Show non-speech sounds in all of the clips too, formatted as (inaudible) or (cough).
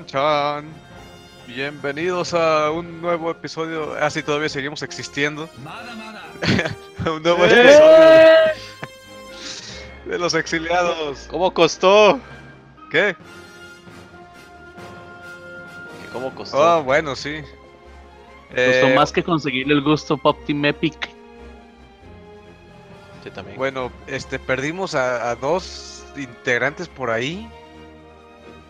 Chan Chan. Bienvenidos a un nuevo episodio. Ah, sí, todavía seguimos existiendo. (laughs) un nuevo episodio de los exiliados. ¿Cómo costó? ¿Qué? ¿Que ¿Cómo costó? Ah, bueno, sí. Costó Eh, más que conseguirle el gusto Pop Team Epic. Yo también. Bueno, este, perdimos a, a dos integrantes por ahí.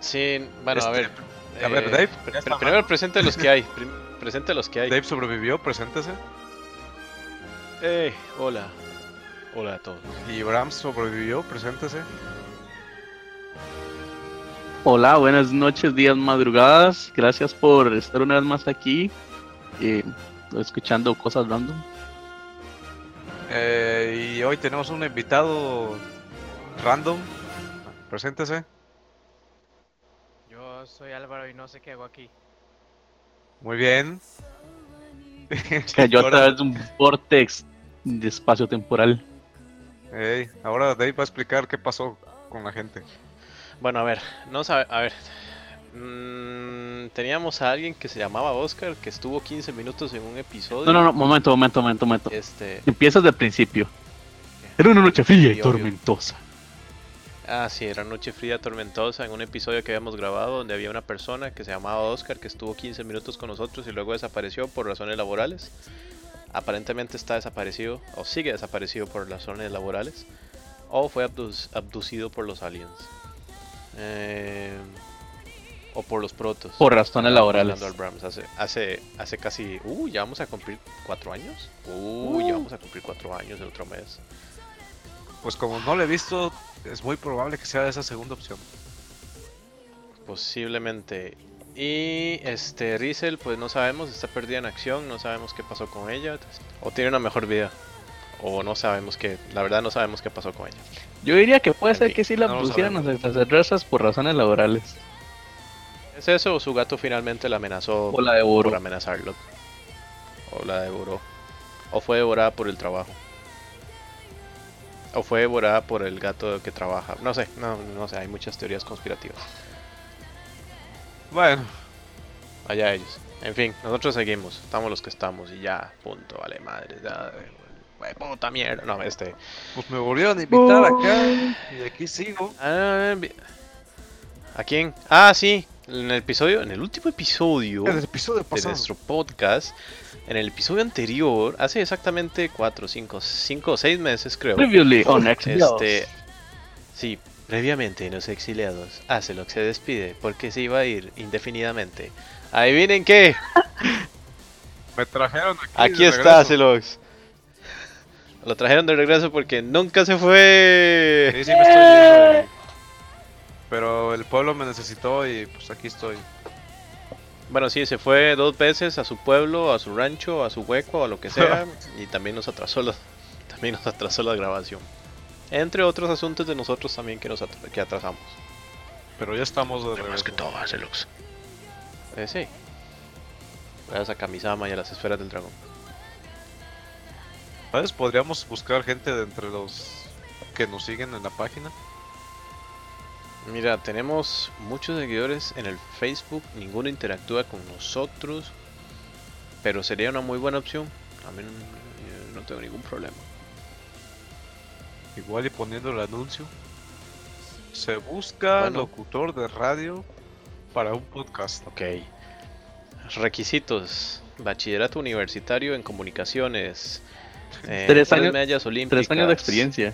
Sí, bueno, a Este, ver. a ver, eh, Dave, pr- primero presente los que hay. (laughs) presente los que hay. Dave sobrevivió, preséntese. Eh, hola. Hola a todos. Y Bram sobrevivió, preséntese. Hola, buenas noches, días, madrugadas. Gracias por estar una vez más aquí. eh, escuchando cosas random. Eh, y hoy tenemos un invitado random. Preséntese. Soy Álvaro y no sé qué hago aquí. Muy bien. Cayó a través de un vortex de espacio temporal. Ey, ahora Dave va a explicar qué pasó con la gente. Bueno, a ver, no sabe, a ver. mm, teníamos a alguien que se llamaba Oscar, que estuvo 15 minutos en un episodio. No, no, no, momento, momento, momento, momento. Este, Empiezas del principio. Era una noche fría y obvio. Ah, sí, era Noche Fría Tormentosa, en un episodio que habíamos grabado donde había una persona que se llamaba Oscar, que estuvo 15 minutos con nosotros y luego desapareció por razones laborales. Aparentemente está desaparecido, o sigue desaparecido por razones laborales, o fue abducido por los aliens. Eh, o por los protos. Por razones laborales. Hace, hace, hace casi. Uh, ya vamos a cumplir cuatro años. Uh, ya vamos a cumplir cuatro años el otro mes. Pues como no lo he visto, es muy probable que sea esa segunda opción. Posiblemente. Y este Rizel, pues no sabemos, está perdida en acción, no sabemos qué pasó con ella. O tiene una mejor vida. O no sabemos qué, la verdad no sabemos qué pasó con ella. Yo diría que puede En ser fin, que sí la no pusieran a sabemos. extraterrestres por razones laborales. ¿Es eso o su gato finalmente la amenazó O la devoró. por amenazarlo? O la devoró. O fue devorada por el trabajo. O fue devorada por el gato que trabaja. No sé, no, no sé, hay muchas teorías conspirativas. Bueno, Allá ellos. En fin, nosotros seguimos. Estamos los que estamos y ya, punto, vale madre. Ya, güey, puta mierda. No, este. pues me volvieron a invitar acá y aquí sigo. ah, ¿A quién? Ah, sí. En el episodio, en el último episodio el episodio de nuestro podcast, en el episodio anterior, hace exactamente 4, 5, 5 o 6 meses creo. Previously on Exiliados. Este, sí, previamente en los exiliados, Acelok se despide porque se iba a ir indefinidamente. Adivinen qué, (laughs) Me trajeron aquí. aquí de está. Acelox. Lo trajeron de regreso porque nunca se fue. Sí, sí, me estoy yendo. (laughs) Pero el pueblo me necesitó y pues aquí estoy. Bueno, sí, se fue dos veces a su pueblo, a su rancho, a su hueco, a lo que sea, (laughs) y también nos atrasó la, también nos atrasó la grabación. Entre otros asuntos de nosotros también que nos atra- que atrasamos. Pero ya estamos de Pero más que regreso. todo, Acelux. Eh, sí. Gracias a Kamisama y a las esferas del dragón. ¿Sabes? Podríamos buscar gente de entre los que nos siguen en la página. Mira, tenemos muchos seguidores en el Facebook, ninguno interactúa con nosotros, pero sería una muy buena opción. A mí no, tengo ningún problema. Igual y poniendo el anuncio. Se busca Bueno. locutor de radio para un podcast. Ok. Requisitos. Bachillerato universitario en comunicaciones. eh, Tres años- medallas olímpicas. Tres años de experiencia.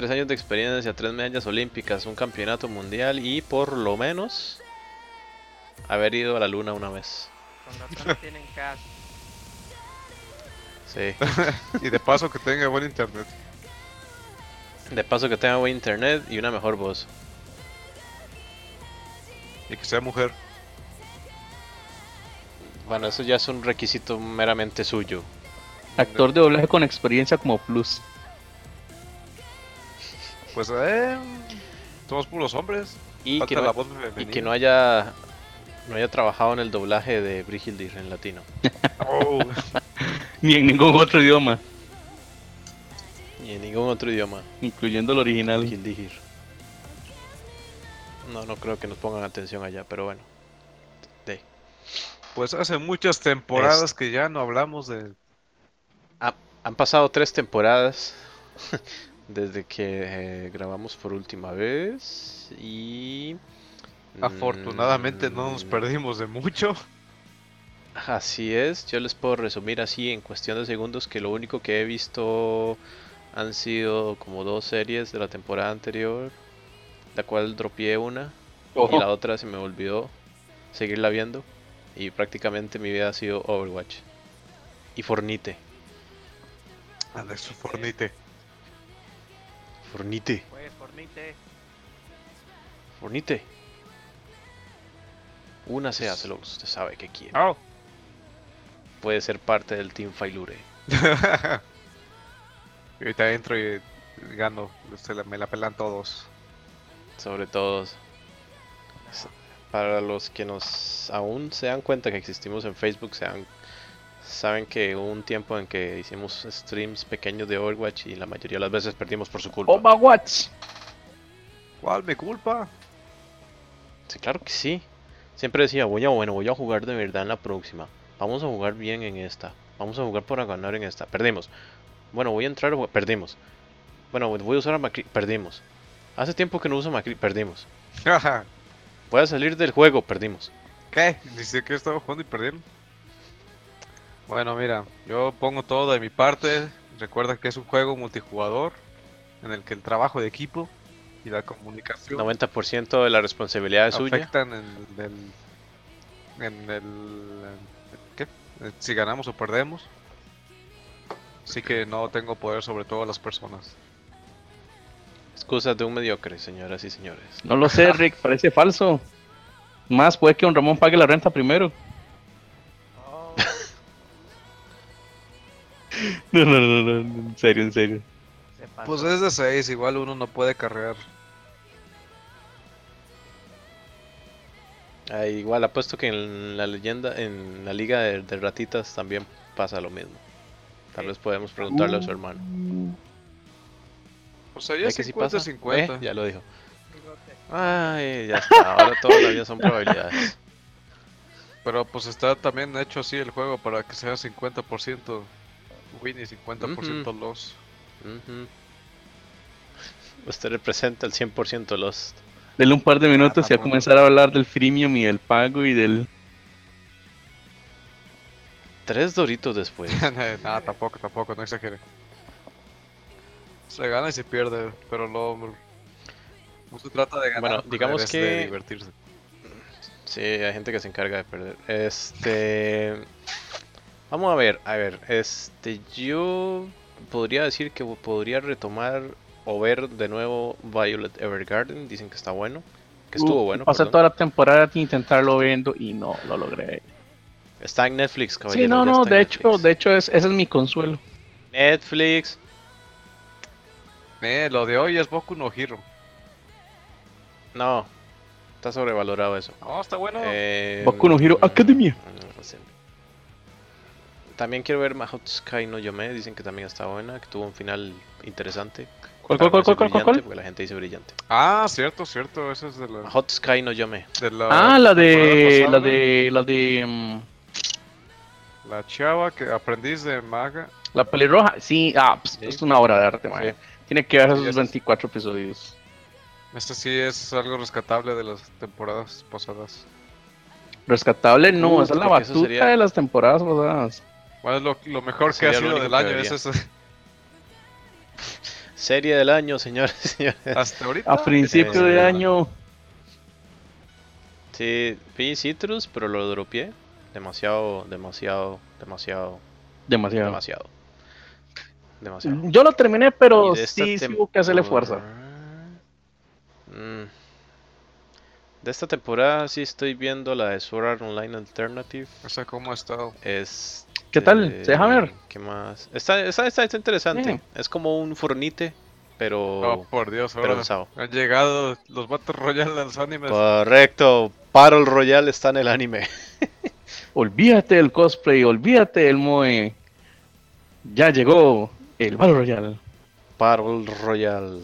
Tres años de experiencia, tres medallas olímpicas, un campeonato mundial y por lo menos haber ido a la luna una vez. Con no tienen casa. Sí. (laughs) Y de paso que tenga buen internet. De paso que tenga buen internet y una mejor voz. Y que sea mujer. Bueno, eso ya es un requisito meramente suyo. Actor de doblaje con experiencia como plus. Pues eh. Somos puros hombres. Y Falta que, no, la voz y femenina. que no haya no haya trabajado en el doblaje de Brigildir en latino. Oh, (laughs) Ni en ningún otro idioma, Ni en ningún otro idioma. incluyendo el original. Brigildir. No, no creo que nos pongan atención allá, pero bueno. De. Pues hace muchas temporadas que ya no hablamos de. Han pasado tres temporadas (laughs) desde que eh, grabamos por última vez y... Afortunadamente no nos mm, perdimos de mucho. Así es, yo les puedo resumir así en cuestión de segundos que lo único que he visto han sido como dos series de la temporada anterior, la cual dropié una y la otra se me olvidó seguirla viendo y prácticamente mi vida ha sido Overwatch y Fornite. Anda, su fornite. Fornite, Pues, fornite. Fornite. Una se hace lo que usted sabe que quiere. Oh. Puede ser parte del Team Failure. y (laughs) ahorita entro y gano. Se la- me la pelan todos. Sobre todo para los que nos aún se dan cuenta que existimos en Facebook, se dan- saben que hubo un tiempo en que hicimos streams pequeños de Overwatch y la mayoría de las veces perdimos por su culpa. Overwatch. ¿Cuál mi culpa? Sí, claro que sí. Siempre decía, voy a, bueno, voy a jugar de verdad en la próxima. Vamos a jugar bien en esta. Vamos a jugar para ganar en esta. Perdimos. Bueno, voy a entrar, perdimos. Bueno, voy a usar a Macri, perdimos. Hace tiempo que no uso Macri, perdimos. (laughs) Voy a salir del juego, perdimos. ¿Qué? Dice que estaba jugando y perdieron. Bueno, mira, yo pongo todo de mi parte. Recuerda que es un juego multijugador en el que el trabajo de equipo y la comunicación 90% de la responsabilidad es suya. afectan en el, en el ¿qué? Si ganamos o perdemos. Así que no tengo poder sobre todas las personas. Excusas de un mediocre, señoras y señores. No lo sé, (laughs) Rick, parece falso. Más puede que don Ramón pague la renta primero. (laughs) No, no, no, no, en serio, en serio. Pues es de 6, igual uno no puede carrear. Ah, igual apuesto que en la leyenda, en la liga de, de ratitas también pasa lo mismo. Tal vez podemos preguntarle a su hermano. Pues sería ¿Ve que sí 50 pasa? 50. Eh, Ya lo dijo. Ay, ya está. Ahora toda la vida son probabilidades. Pero pues está también hecho así el juego para que sea 50% win y 50% Ujú. loss. Ujú. Usted representa el 100% Lost. Denle un par de minutos y a tampoco. comenzar a hablar del freemium y del pago y del... Tres doritos después. (laughs) Nada, tampoco, tampoco, no exagere. Se gana y se pierde, pero no, no se trata de ganar. Bueno, digamos que- de divertirse. Sí, hay gente que se encarga de perder. Este. Vamos a ver, a ver. Este, yo podría decir que podría retomar o ver de nuevo Violet Evergarden. Dicen que está bueno. Que estuvo Uh, bueno. Pasé perdón. toda la temporada de intentarlo viendo y no lo logré. Está en Netflix, caballero. Sí, no, no, de hecho, de hecho es, ese es mi consuelo. Netflix. Eh, lo de hoy es Boku no Hero. No, está sobrevalorado eso. No, está bueno. Eh, Boku no Hero mm, Academia. mm, sí. También quiero ver Mahou Sky no Yome. Dicen que también está buena, que tuvo un final interesante. ¿Cuál, cuál, cuál, cuál, cuál, cuál? Porque la gente dice brillante. Ah, cierto, cierto, esa es de la... Hot Sky no Yome. De la Ah, la de, la de, la de, mm, La chava que aprendiz de maga. la pelirroja. Sí, ah, pues, Sí. es una obra de arte, man. Sí. Tiene que ver Sí, esos es- 24 episodios. Este sí es algo rescatable de las temporadas pasadas. Rescatable, no, Uh, esa es la batuta sería- de las temporadas pasadas. Bueno, es lo, lo mejor que ha sido del año. Es. (laughs) Serie del año, señores y (laughs) señores. Hasta ahorita. A principio sí, de sí. año, Sí, vi Citrus, pero lo dropié. Demasiado, demasiado, demasiado, demasiado. demasiado. Demasiado. Yo lo terminé, pero sí, sí hubo que hacerle fuerza. Mm. De esta temporada sí estoy viendo la de Sword Art Online Alternative. O sea, cómo ha estado. Es. ¿Qué tal? ¿Se deja ver? ¿Qué más? Está, está, está, está interesante. Es como un fornite, pero. Oh, por Dios, pero ahora han llegado los Battle Royale a los animes. Correcto. Battle Royale está en el anime. (laughs) Olvídate del cosplay, olvídate del moe. Ya llegó el Battle Royale. Battle Royale.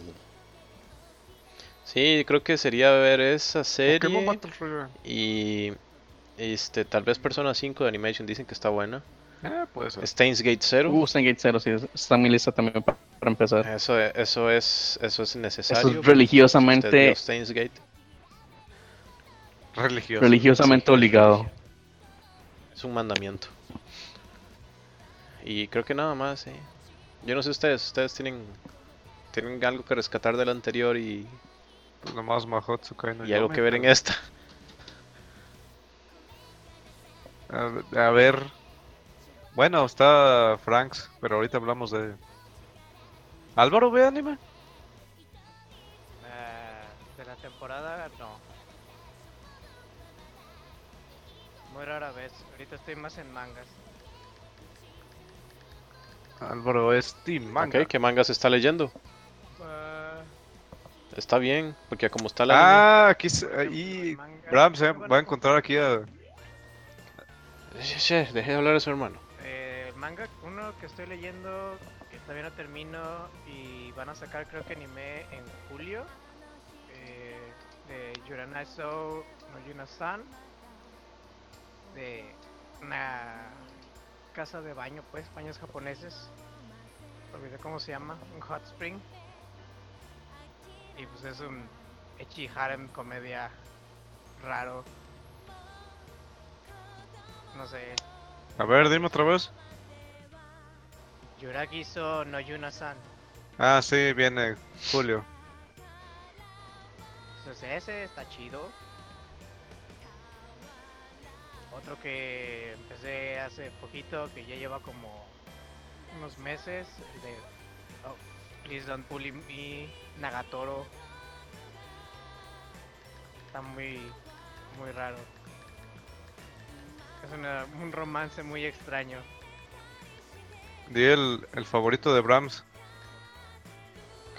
Sí, creo que sería ver esa serie Battle Royale. y este tal vez Persona 5 de Animation dicen que está buena. Eh, puede ser. Steins Gate 0. Uh, Gate 0, sí, está en mi lista también pa- para, empezar. Eso, e- eso es eso es necesario. Eso es religiosamente- Steins Gate. Religioso. Religiosamente obligado. Es un mandamiento. Y creo que nada más, sí. Yo no sé ustedes, ustedes tienen tienen algo que rescatar del anterior y, Pues nomás Mahotsukai no y algo que ver en esta. (laughs) A, a ver. Bueno, está Franks, pero ahorita hablamos de. ¿Álvaro ve anime? Eh, de la temporada, no. Muy rara vez. Ahorita estoy más en mangas. Álvaro es Team Manga. Ok, ¿qué manga se está leyendo? Eh, Está bien, porque como está la Ah, aquí se- ahí. Bram se va a encontrar aquí a. Che, deje de hablar de su hermano. Manga, uno que estoy leyendo, que todavía no termino, y van a sacar creo que anime en julio, eh, de Yuranaiso no Yuna-san, de una casa de baño, pues, baños japoneses, olvidé cómo se llama, un hot spring, y pues es un echi harem comedia raro, no sé, A ver, dime otra vez. Yuragiso no Yuna-san. Ah, sí, viene Julio. Entonces ese está chido. Otro que empecé hace poquito, que ya lleva como unos meses, el de oh, Please Don't Bully Me, Nagatoro. Está muy, muy raro. Es una- un romance muy extraño. Di el, el favorito de Brahms.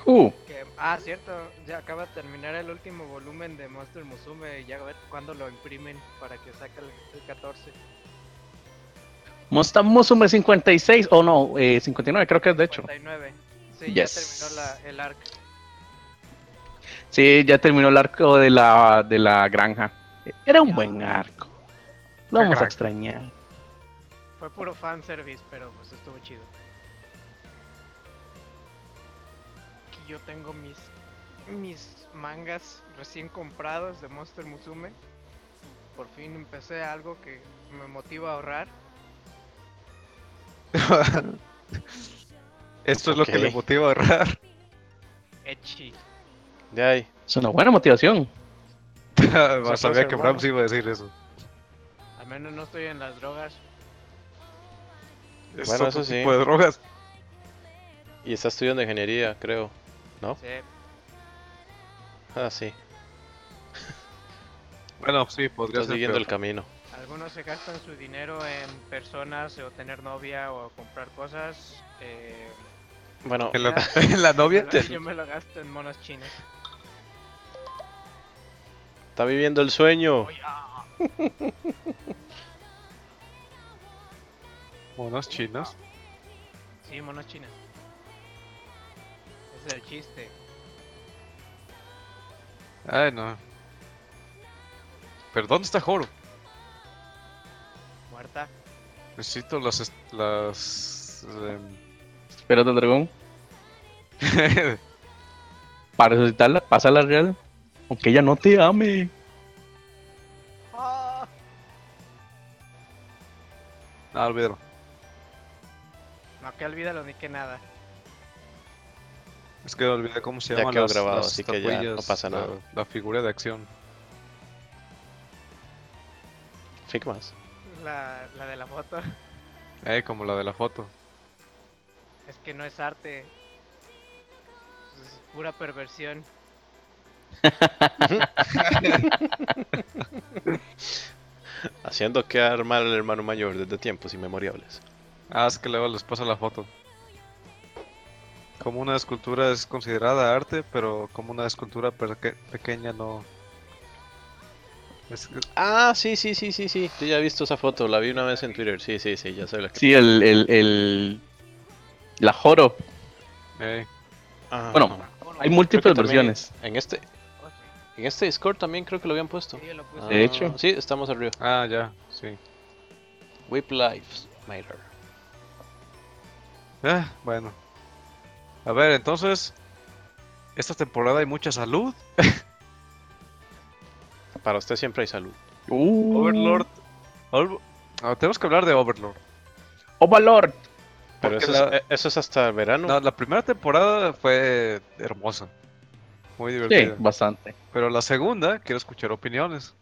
Uh, Que- ah, cierto, ya acaba de terminar el último volumen de Monster Musume y ya a ver cuándo lo imprimen para que saque el, el 14. Monster Musume 56, o no, eh, 59 creo que es de hecho. 59. Sí, Yes. ya terminó la, el arc. Sí, ya terminó el arco de la, de la granja. Era un buen arco. Lo vamos a extrañar. Fue puro fanservice, pero pues estuvo chido. Aquí yo tengo mis mis mangas recién comprados de Monster Musume. Por fin empecé algo que me motiva a ahorrar. (laughs) Esto es lo que le motiva a ahorrar. Echi. De ahí. Es una buena motivación. (laughs) Sabía que. Brahms iba a decir eso. Al menos no estoy en las drogas. Es Bueno, otro eso sí. tipo de drogas. Y está estudiando ingeniería, creo. Sí, Ah, sí. Bueno, sí, podría Está ser. siguiendo peor. el camino. Algunos se gastan su dinero en personas o tener novia o comprar cosas. eh, Bueno, ¿En la, (laughs) en la novia? yo, (laughs) yo me lo gasto en monos chinos. está viviendo el sueño. Oye, ah, (laughs) Monos chinos. sí, monos chinos. Ese es el chiste. Ay, no. ¿Pero dónde está Joro? Muerta. Necesito las. est- las. Espera del dragón. (laughs) Para resucitarla, pasa la real. Aunque ella no te ame. Ah, ah, olvídalo. No, que olvídalo ni que nada. Es que olvidé cómo se Ya llama quedó las, grabado, las así que ya no pasa la- nada. La, figura de acción. Figmas. La, la de la foto. (laughs) Eh, como la de la foto. Es que no es arte. Es pura perversión. (laughs) (laughs) Haciendo quedar mal al hermano mayor desde tiempos inmemoriales. Ah, es que luego les pasa la foto. Como una escultura es considerada arte, pero como una escultura perque- pequeña no. Es Ah, sí, sí, sí, sí, sí. Yo ya he visto esa foto, la vi una vez en Twitter. Sí, sí, sí, ya sé la que. Sí, el, el, el- La Joro. eh, Ah, Bueno, no. Hay múltiples versiones. En este. En este Discord también creo que lo habían puesto. Sí, lo puse. De hecho. Sí, estamos arriba. Ah, ya, sí. Whip Lives Matter. Ah, bueno. A ver, entonces. Esta temporada hay mucha salud. (laughs) Para usted siempre hay salud. Uh, Overlord. Over- tenemos que hablar de Overlord. Overlord. Pero eso, la- es, eh, eso es hasta verano. No, la primera temporada fue hermosa. Muy Sí, divertida. bastante. Pero la segunda, quiero escuchar opiniones.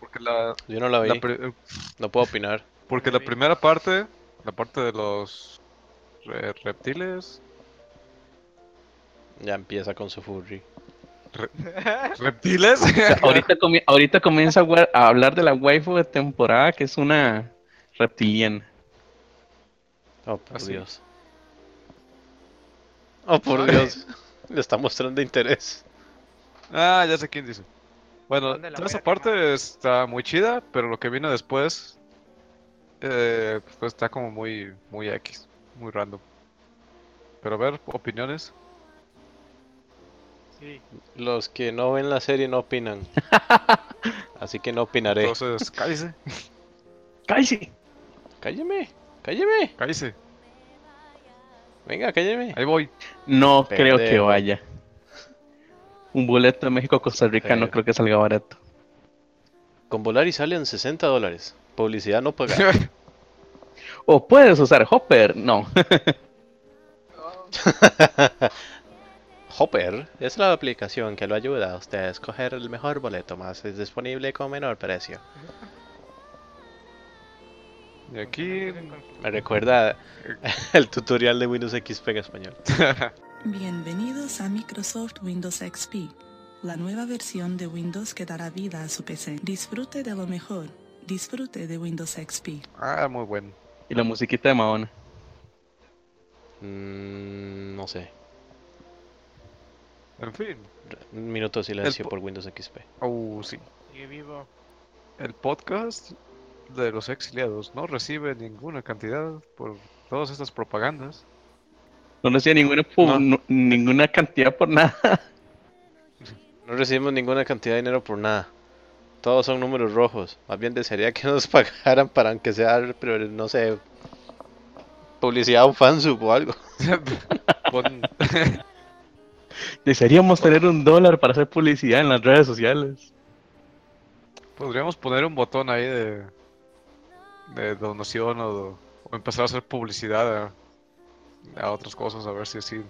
Porque la, Yo no la vi. la pri- No puedo opinar. porque No la vi. primera parte, la parte de los re- reptiles, Ya empieza con su furry. reptiles, (laughs) O sea, (laughs) ahorita, comi- ahorita comienza a, hablar de la waifu de temporada, que es una reptiliana. Oh, por Así. Dios. Oh, por Ay. Dios. Le está mostrando interés. ah, ya sé quién dice. Bueno, ¿Dónde la toda esa parte está muy chida, pero lo que viene después, eh, pues está como muy, muy X, muy random. Pero a ver, opiniones. Sí. Los que no ven la serie no opinan. (laughs) Así que no opinaré. Entonces, cállese, ¡Cállese! Cálleme, cálleme. cállese, Venga, cálleme. ahí voy. No creo que vaya. Un boleto de México a Costa Rica no Eh. creo que salga barato. Con Volari salen 60 dólares. Publicidad no pagada. (laughs) O puedes usar Hopper. No. (laughs) Hopper es la aplicación que lo ayuda a usted a escoger el mejor boleto más disponible con menor precio. Y aquí, Me recuerda (laughs) el tutorial de Windows XP en español. Bienvenidos a Microsoft Windows XP, la nueva versión de Windows que dará vida a su PC. Disfrute de lo mejor. Disfrute de Windows XP. ah, muy bueno. Y la musiquita de Mahona. Mm, no sé. En fin, Un minuto de silencio po- por Windows XP. oh, sí. Sigue vivo. El podcast de los exiliados no recibe ninguna cantidad por todas estas propagandas. No recibe ninguna, pu- No. no- ninguna cantidad por nada. (laughs) No recibimos ninguna cantidad de dinero por nada. Todos son números rojos. Más bien desearía que (laughs) nos pagaran para aunque sea, pero no sé, publicidad o fansub o algo. (laughs) Desearíamos tener un dólar para hacer publicidad en las redes sociales. podríamos poner un botón ahí de, de donación o, o empezar a hacer publicidad a, a otras cosas, a ver si así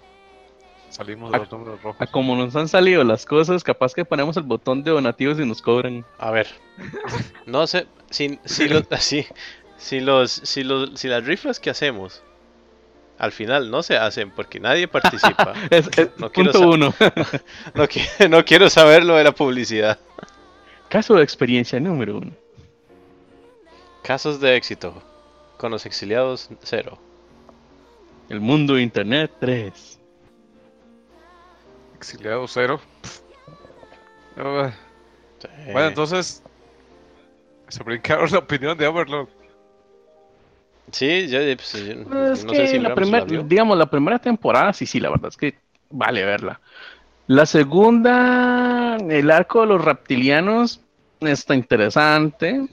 salimos de A- los números A rojos. como nos han salido las cosas, capaz que ponemos el botón de donativos y nos cobran. A ver, (laughs) no sé, si, si, los, (laughs) si, si, los, si, los, si las riflas que hacemos al final no se hacen porque nadie participa, (laughs) Es, es No quiero punto uno. no, qui- no quiero saber lo de la publicidad. Caso de experiencia número uno. Casos de éxito con los exiliados, cero. El mundo de internet 3. Exiliado cero. (laughs) Ah, Sí. Bueno, entonces se brincaron la opinión de Overlord. Sí, yo, pues, yo Es no que sé si la primer- la digamos, la primera temporada, sí, sí, la verdad es que vale verla. La segunda, el arco de los reptilianos, está interesante.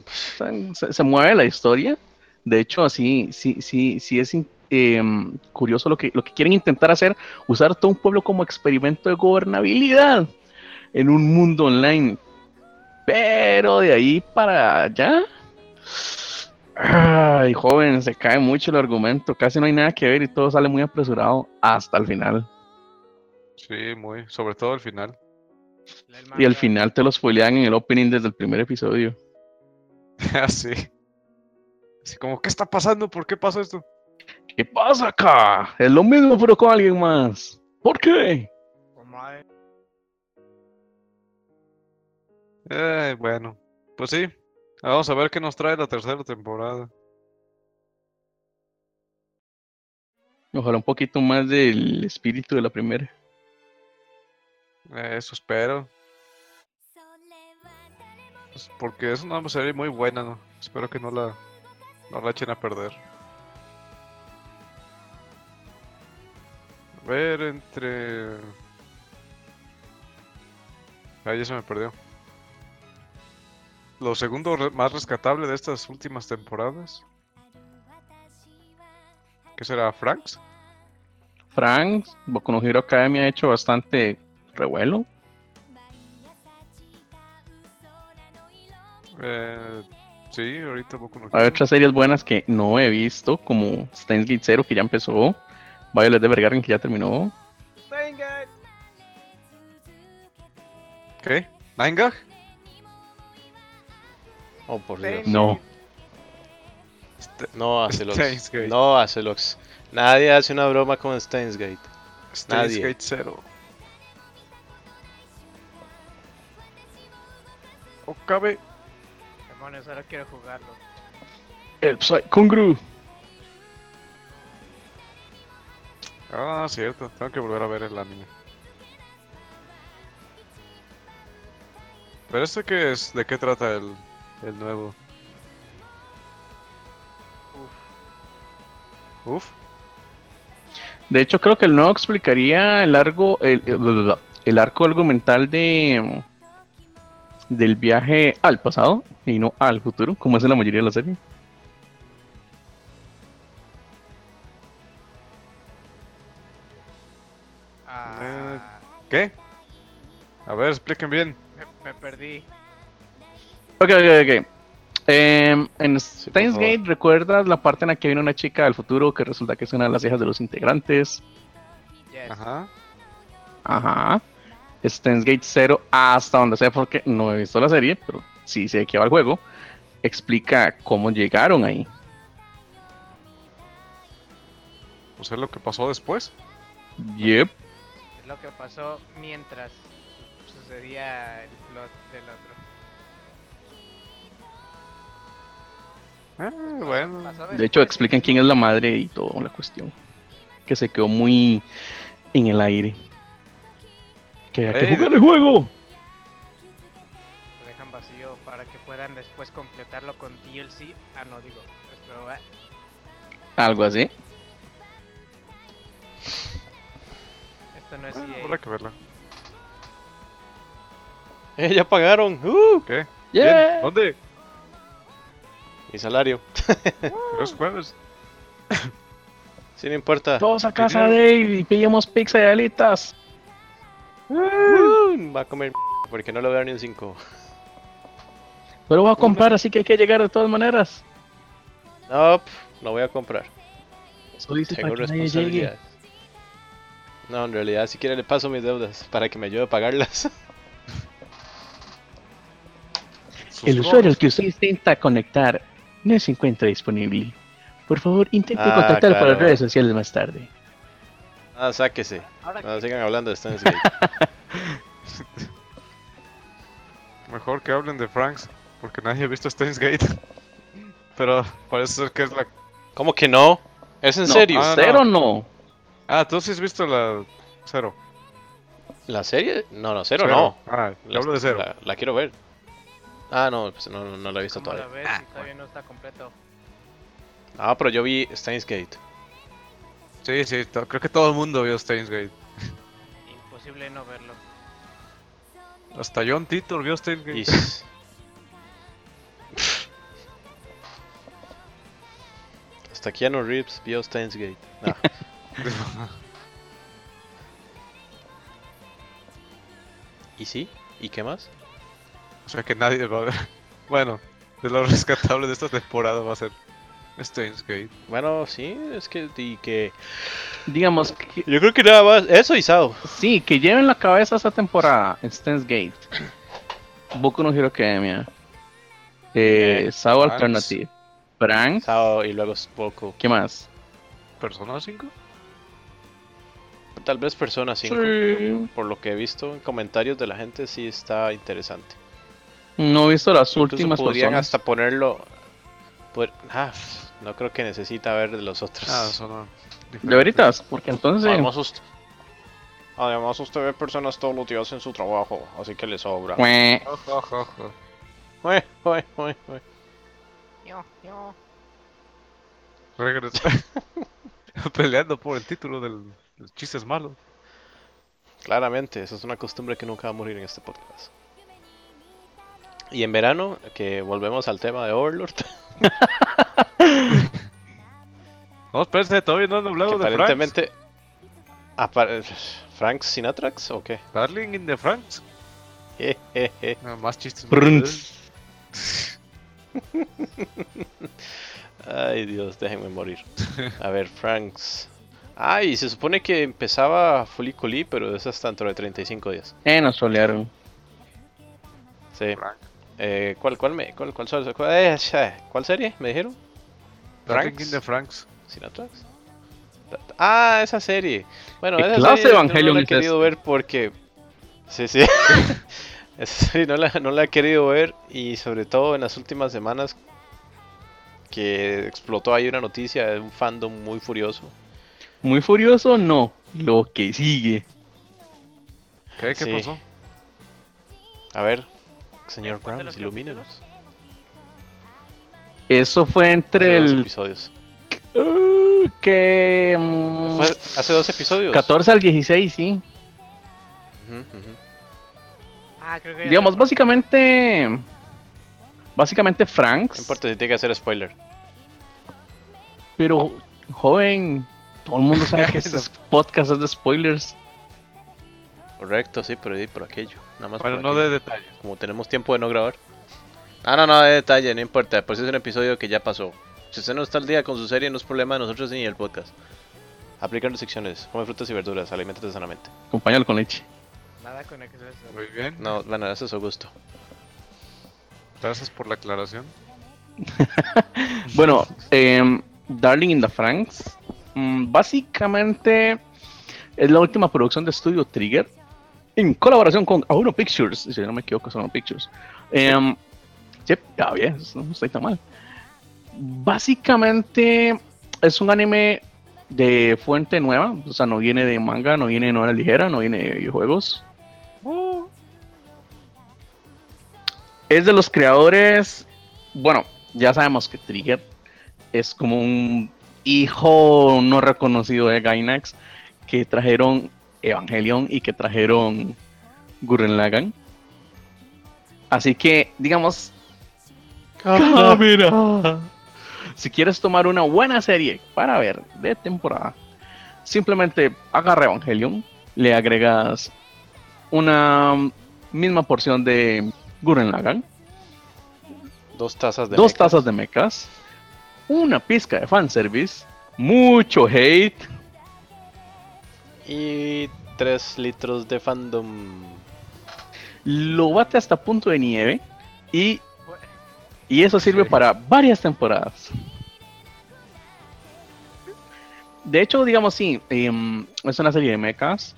Se, se mueve la historia. De hecho, así, sí, sí, sí es in- em, curioso lo que, lo que quieren intentar hacer, usar todo un pueblo como experimento de gobernabilidad en un mundo online. Pero de ahí para allá. Ay, joven, se cae mucho el argumento. Casi no hay nada que ver y todo sale muy apresurado hasta el final. Sí, muy. Sobre todo al final. El Y al final te lo spoilean en el opening desde el primer episodio. (laughs) Así. Así como, ¿qué está pasando? ¿Por qué pasa esto? ¿Qué pasa acá? Es lo mismo, pero con alguien más. ¿Por qué? Eh, bueno, pues sí. Vamos a ver qué nos trae la tercera temporada. Ojalá un poquito más del espíritu de la primera. Eh, Eso espero. Pues porque es una serie muy buena, ¿no? Espero que no la, no la echen a perder. Ver, entre... Ahí ya se me perdió. Lo segundo re- más rescatable de estas últimas temporadas. ¿Qué será? ¿Franks? Frank, Boku no Hero Academia ha hecho bastante revuelo. Eh, sí, ahorita Boku no Hay otras series buenas que no he visto, como Steins Gate Zero, que ya empezó. Violet de Vergaren, que ya terminó. Steingate. ¿Qué? ¿Nine Gag? Oh, por Dios. No. Este- No, Acelox. Steins Gate. No, Acelox. Nadie hace una broma con Steins Gate. Steins Nadie. Zero. Okabe. Demonios, ahora quiero jugarlo. El Psy Kungru. Ah, cierto. Tengo que volver a ver el anime. ¿Pero este qué es? ¿De qué trata el, el nuevo? Uf. De hecho, creo que el nuevo explicaría el largo, el, el- el arco argumental de del viaje al pasado y no al futuro, como es en la mayoría de la serie. ¿Qué? A ver, expliquen bien. me, me perdí. Ok, ok, ok. Em, en Steins. Gate, ¿recuerdas la parte en la que viene una chica del futuro que resulta que es una de las hijas de los integrantes? Yes. Ajá. Ajá. Steins Gate 0, hasta donde sé, porque no he visto la serie, pero sí sé de qué va el juego. Explica cómo llegaron ahí. Pues es lo que pasó después. Yep. Lo que pasó mientras sucedía el plot del otro. Ah, bueno. Pasó De hecho, explican quién es la madre y toda la cuestión. Que se quedó muy en el aire. Que hay que jugar el juego. Lo dejan vacío para que puedan después completarlo con DLC. Ah, no, digo. Pero, ah, Algo así. Esto no es Bueno, EA. habrá que verla. ¡Eh, ya pagaron! ¡Uh! ¿Qué? Yeah. Bien, ¿Dónde? Mi salario. (laughs) Los jueves. (laughs) Sí, no importa. Todos a casa de Dave y pillamos pizza y alitas. Uh, va a comer (laughs) porque no le voy a dar ni un 5. Pero voy a comprar, así que hay que llegar de todas maneras. No, no voy a comprar. Eso dice Tengo para que nadie llegue. No, en realidad, si quiere le paso mis deudas para que me ayude a pagarlas. (laughs) El usuario al que usted intenta conectar no se encuentra disponible. Por favor, intente Ah, contactar por las redes sociales más tarde. Ah, sáquese. Ahora No, sigan hablando de Steins Gate. (laughs) Mejor que hablen de Franks, porque nadie ha visto Steins Gate. (laughs) Pero parece ser que es la. ¿Cómo que no? ¿Es en No, serio? ah, ¿Cero no? Ah, tú sí has visto la cero. ¿La serie? No, no, cero, no. Ah, yo La- hablo de cero. La, la quiero ver. Ah, no, pues no, no, no la he visto ¿Cómo la todavía. Si todavía no está completo. Ah, pero yo vi Steins Gate. Sí, sí, creo que todo el mundo vio Steins Gate. Imposible no verlo. Hasta John Titor vio Steins Gate. Y s- (laughs) Hasta Keanu Reeves vio Steins Gate. No. (laughs) (laughs) ¿Y sí? ¿Y qué más? o sea que nadie va a ver. (laughs) Bueno, de lo rescatable de esta temporada va a ser Steins Gate. Bueno, sí, es que, y que... Digamos que Yo creo que nada más... Eso y Sao. sí, que lleven la cabeza esta temporada en Steins Gate. Boku no Hero Academia. Eh, Bien. Sao. Alternative. Frank. Sao y luego poco. ¿Qué más? ¿Persona 5? Tal vez Persona 5. Sí. Por lo que he visto en comentarios de la gente, sí está interesante. No he visto las Incluso últimas podrían personas. hasta ponerlo... poder- ah, no creo que necesita ver de los otros. Ah, eso no. De veritas, porque entonces. Además usted, además usted ve personas todos los días en su trabajo, así que le sobra. (laughs) Yo, yo. (laughs) Peleando por el título del, del Chistes Malos. Claramente, esa es una costumbre que nunca va a morir en este podcast. Y en verano, que volvemos al tema de Overlord, (laughs) No, espérense, todavía no han que hablado de Franks. aparentemente... apare- ¿Frank Sinatrax o qué? Darling in the Franks. Jejeje. (laughs) No, más chistes. Ay Dios, déjenme morir. A ver, Franks. Ay, se supone que empezaba Fully Cooley, pero es hasta dentro de 35 días. Eh, nos solearon. Sí. Eh, ¿Cuál, cuál, me, cuál, cuál, cuál, cuál, eh, ¿cuál serie? ¿Me dijeron? Franks. the Franks. ¿Sinatrax? Ah, esa serie. Bueno, ¿Qué esa clase serie de no Evangelion la he querido ver porque... Sí, sí. (laughs) Esa serie no la, no la he querido ver y sobre todo en las últimas semanas que explotó ahí una noticia de un fandom muy furioso. Muy furioso, no. Lo que sigue. ¿Qué? ¿Qué Sí. pasó? A ver, señor ¿Cuál de Browns, ilumínenos. Eso fue entre Hace dos el. episodios. uh, que. Fue hace dos episodios. 14 al 16, sí. Ah, creo que Digamos, básicamente. Básicamente No Franks. importa si tiene que hacer spoiler. Pero, joven, todo el mundo sabe que (laughs) este podcast es de spoilers. Correcto, sí, pero di por aquello. Nada más Bueno, por no aquello. de detalles. Como tenemos tiempo de no grabar. Ah, no, no, de detalle, no importa. Por si es un episodio que ya pasó. Si usted no está al día con su serie, no es problema de nosotros ni el podcast. Aplican restricciones. Come frutas y verduras. Aliméntate sanamente. Acompáñalo con leche. Nada con. Muy bien. No, bueno, eso es su gusto. Gracias por la aclaración. (laughs) Bueno, em, Darling in the Franks. Mm, básicamente es la última producción de estudio Trigger. En colaboración con Auno Pictures. Si no me equivoco, Auno Pictures. Em, sí, ya bien, no estoy tan mal. Básicamente es un anime de fuente nueva. O sea, no viene de manga, no viene de novela ligera, no viene de videojuegos. Es de los creadores. Bueno, ya sabemos que Trigger es como un hijo no reconocido de Gainax que trajeron Evangelion y que trajeron Gurren Lagann. Así que, digamos, cámara. Si quieres tomar una buena serie para ver de temporada, simplemente agarra Evangelion, le agregas una misma porción de Gurren Lagann, Dos tazas de dos mecas. tazas de mechas, una pizca de fanservice, mucho hate, Y tres litros de fandom. lo bate hasta punto de nieve y, y eso sirve Sí. para varias temporadas. De hecho, digamos sí, em, es una serie de mechas.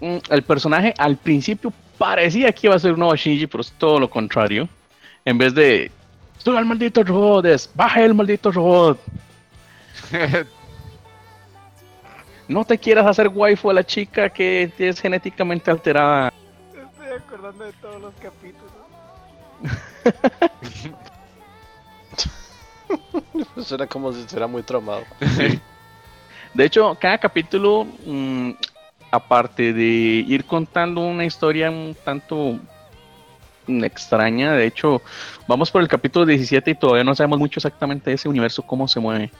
Mm, El personaje al principio parecía que iba a ser un nuevo Shinji, pero es todo lo contrario. En vez de, sube al maldito robot, es, baja el maldito robot. (laughs) No te quieras hacer waifu a la chica que es genéticamente alterada. Estoy acordando de todos los capítulos. (laughs) Suena como si estuviera muy traumado. De hecho, cada capítulo, mm, aparte de ir contando una historia un tanto extraña, de hecho, vamos por el capítulo 17 y todavía no sabemos mucho exactamente ese universo, cómo se mueve.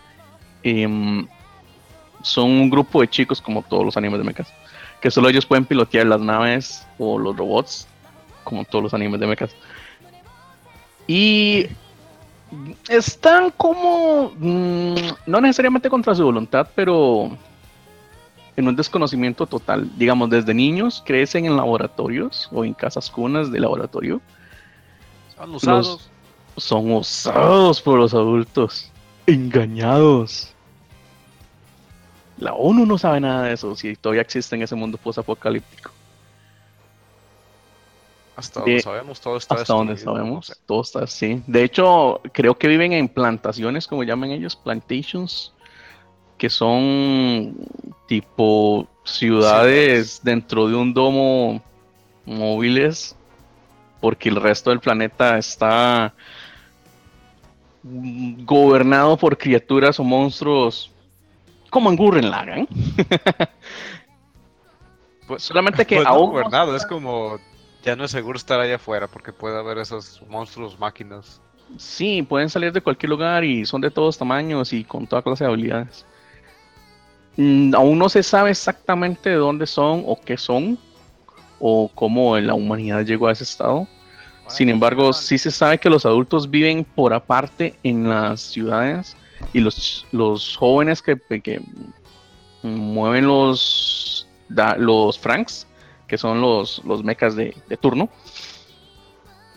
Em, son un grupo de chicos, como todos los animes de mechas, que solo ellos pueden pilotear las naves o los robots, como todos los animes de mechas. Y están como, mm, no necesariamente contra su voluntad, pero en un desconocimiento total. Digamos, desde niños crecen en laboratorios o en casas cunas de laboratorio. Son usados. Son usados por los adultos, engañados. La ONU no sabe nada de eso, si todavía existe en ese mundo post-apocalíptico. Hasta de- donde sabemos, todo está Hasta donde sabemos, no sé. todo está así. De hecho, creo que viven en plantaciones, como llaman ellos, plantations, que son tipo ciudades dentro de un domo móviles, porque el resto del planeta está mm, gobernado por criaturas o monstruos como en Gurren Lagann. (laughs) Pues, Solamente que pues no aún gobernado, es como ya no es seguro estar allá afuera porque puede haber esos monstruos máquinas. Sí, pueden salir de cualquier lugar y son de todos tamaños y con toda clase de habilidades. Mm, aún no se sabe exactamente de dónde son o qué son o cómo la humanidad llegó a ese estado. Sin embargo, sí se sabe que los adultos viven por aparte en las ciudades y los, los jóvenes que, que mueven los, da- los franks, que son los, los mechas de, de turno,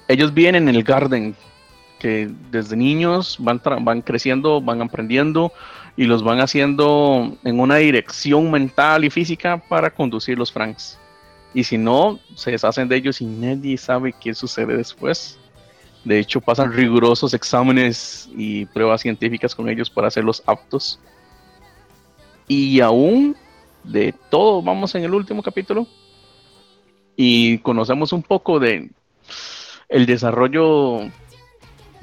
ellos viven en el garden, que desde niños van, van creciendo, van aprendiendo y los van haciendo en una dirección mental y física para conducir los franks. Y si no, se deshacen de ellos y nadie sabe qué sucede después. De hecho, pasan rigurosos exámenes y pruebas científicas con ellos para hacerlos aptos. Y aún de todo, vamos en el último capítulo y conocemos un poco de el desarrollo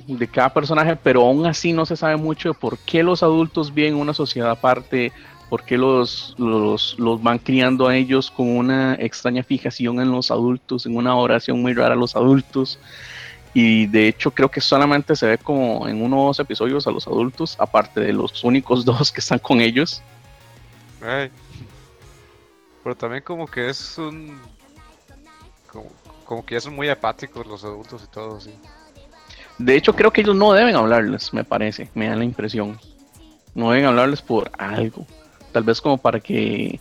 de cada personaje, pero aún así no se sabe mucho de por qué los adultos viven una sociedad aparte, por qué los, los, los van criando a ellos con una extraña fijación en los adultos, en una oración muy rara a los adultos. Y de hecho creo que solamente se ve como en uno o dos episodios a los adultos, aparte de los únicos (laughs) dos que están con ellos. Pero también como que es un... Como, como que ya son muy apáticos los adultos y todo así. De hecho creo que ellos no deben hablarles, me parece, me da la impresión. No deben hablarles por algo. Tal vez como para que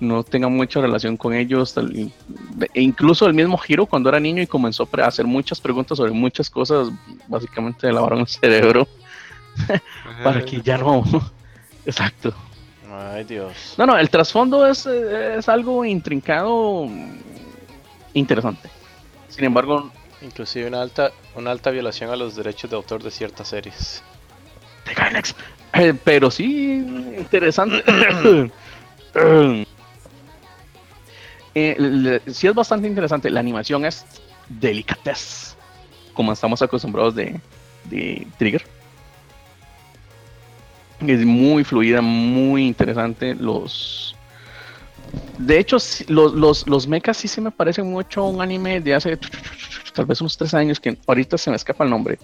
no tengan mucha relación con ellos. tal- e incluso el mismo Hiro cuando era niño y comenzó a hacer muchas preguntas sobre muchas cosas, básicamente le lavaron el cerebro (laughs) para que ya no... (laughs) Exacto. Ay, Dios. No, no, el trasfondo es, es algo intrincado, mm, interesante. Sin embargo, Inclusive una alta, una alta violación a los derechos de autor de ciertas series. de Gainax. Eh, pero sí, interesante. (coughs) Eh, sí es bastante interesante. La animación es delicatez, como estamos acostumbrados de, de Trigger. Es muy fluida, muy interesante. Los. De hecho, los, los, los mechas sí se me parecen mucho a un anime de hace tal vez unos tres años que ahorita se me escapa el nombre.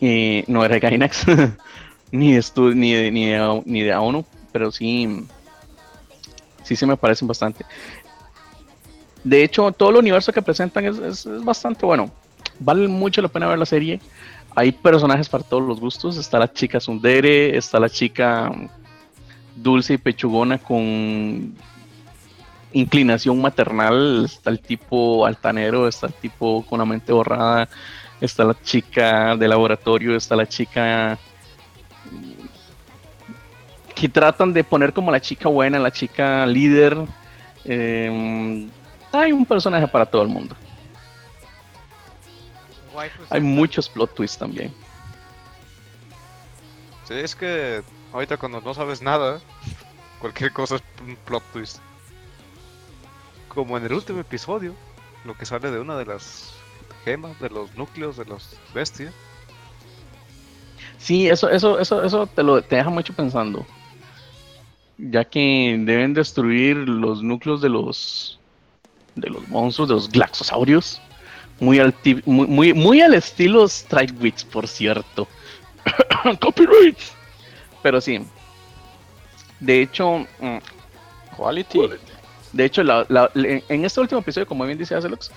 Eh, no era Gainax, (laughs) ni de, ni de, ni de, ni de ONU, pero sí, sí se me parecen bastante. De hecho, todo el universo que presentan es, es- es bastante bueno. Vale mucho la pena ver la serie. Hay personajes para todos los gustos. Está la chica Sundere, está la chica dulce y pechugona con inclinación maternal, está el tipo altanero, está el tipo con la mente borrada, está la chica de laboratorio, está la chica que tratan de poner como la chica buena, la chica líder. Eh, hay un personaje para todo el mundo. Waifu Hay muchos plot twists también. Sí, es que ahorita cuando no sabes nada, cualquier cosa es un plot twist. Como en el último episodio, lo que sale de una de las gemas, de los núcleos de los bestias. Sí, eso, eso, eso, eso te lo te deja mucho pensando. Ya que deben destruir los núcleos de los de los monstruos, de los glaxosaurios. Muy al, ti- muy, muy, muy al estilo Strike Witch, por cierto. (coughs) Copyright. Pero sí. De hecho, mm, Quality. De hecho, la- en este último episodio, como bien dice Azelux,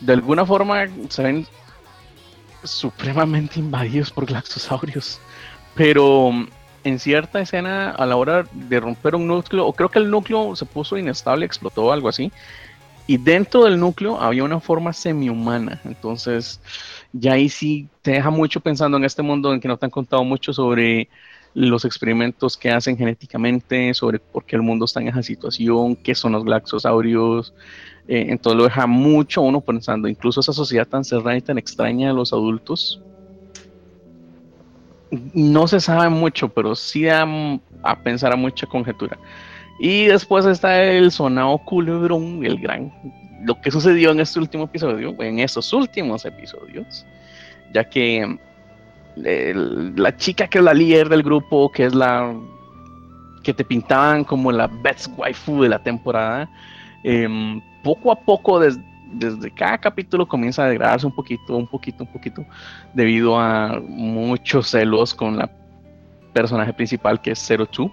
de alguna forma se ven supremamente invadidos por glaxosaurios. Pero mm, en cierta escena, a la hora de romper un núcleo, o creo que el núcleo se puso inestable, explotó o algo así. Y dentro del núcleo había una forma semi-humana. Entonces, ya ahí sí te deja mucho pensando en este mundo en que no te han contado mucho sobre los experimentos que hacen genéticamente, sobre por qué el mundo está en esa situación, qué son los glaxosaurios. Eh, entonces lo deja mucho uno pensando, incluso esa sociedad tan cerrada y tan extraña de los adultos. No se sabe mucho, pero sí da a pensar a mucha conjetura. Y después está el sonado culebrón, el gran. Lo que sucedió en este último episodio, en estos últimos episodios, ya que el- la chica que es la líder del grupo, que es la que te pintaban como la best waifu de la temporada, em, poco a poco desde cada capítulo comienza a degradarse un poquito, un poquito, un poquito, debido a muchos celos con la personaje principal que es Zero Two,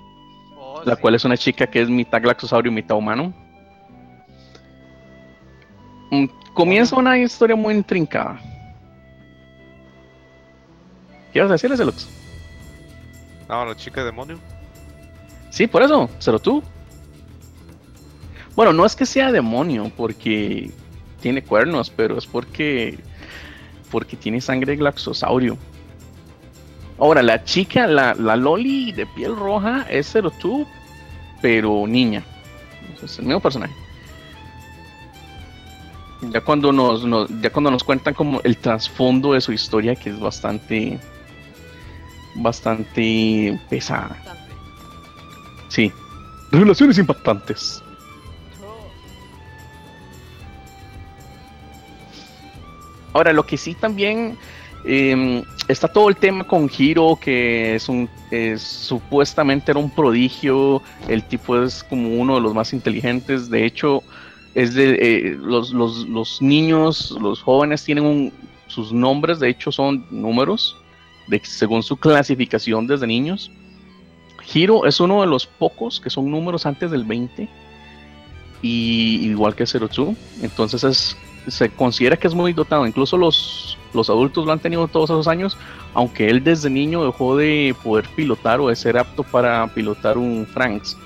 Oh, la sí. cual es una chica que es mitad glaxosaurio y mitad humano. Mm, Comienza una historia muy intrincada. ¿Qué vas a decirle, Celux? No, la chica demonio. Sí, por eso, Zero Two. Bueno, no es que sea demonio, porque tiene cuernos, pero es porque porque tiene sangre de glaxosaurio. Ahora, la chica, la, la Loli de piel roja es Zero Two, pero niña. Es el mismo personaje. Ya cuando nos, nos- ya cuando nos cuentan como el trasfondo de su historia, que es bastante bastante pesada. Sí. Relaciones impactantes. Ahora, lo que sí también eh, está todo el tema con Hiro, que es un es- supuestamente era un prodigio. El tipo es como uno de los más inteligentes. De hecho, es de eh, los, los- los niños, los jóvenes tienen un- sus nombres, de hecho, son números de, según su clasificación desde niños. Hiro es uno de los pocos que son números antes del 20. Y igual que Zero Two. Entonces es, se considera que es muy dotado. Incluso los, los adultos lo han tenido todos esos años. Aunque él desde niño dejó de poder pilotar o de ser apto para pilotar un Franks.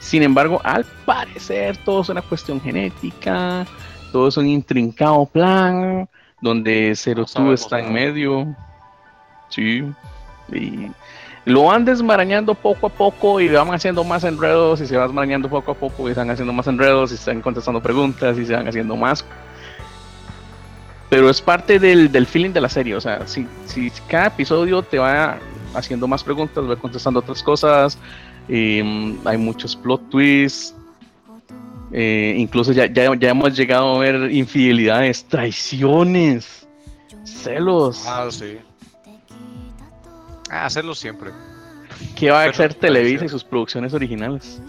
Sin embargo, al parecer todo es una cuestión genética. Todo es un intrincado plan. Donde Zero No Two está en medio. Sí. Y lo van desmarañando poco a poco y van haciendo más enredos y se van desmarañando poco a poco y van haciendo más enredos y van contestando preguntas y se van haciendo más. Pero es parte del, del feeling de la serie, o sea, si, si cada episodio te va haciendo más preguntas, va contestando otras cosas, eh, hay muchos plot twists, eh, incluso ya, ya, ya hemos llegado a ver infidelidades, traiciones, celos. Ah, sí. Ah, hacerlo siempre. ¿Qué va a pero hacer Televisa y sus producciones originales?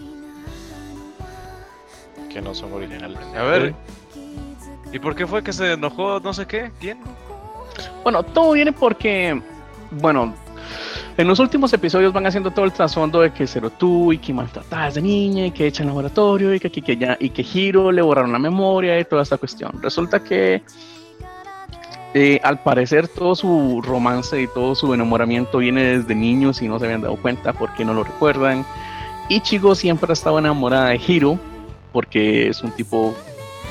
Que no son originales. A ver. ¿Y por qué fue que se enojó no sé qué? ¿Quién? Bueno, todo viene porque, bueno, en los últimos episodios van haciendo todo el trasfondo de que Zero Two y que maltratadas de niña y que echa en laboratorio y que, que, que ya, y que Hiro le borraron la memoria y toda esta cuestión. Resulta que eh, al parecer todo su romance y todo su enamoramiento viene desde niños y no se habían dado cuenta porque no lo recuerdan. Ichigo siempre ha estado enamorada de Hiro porque es un tipo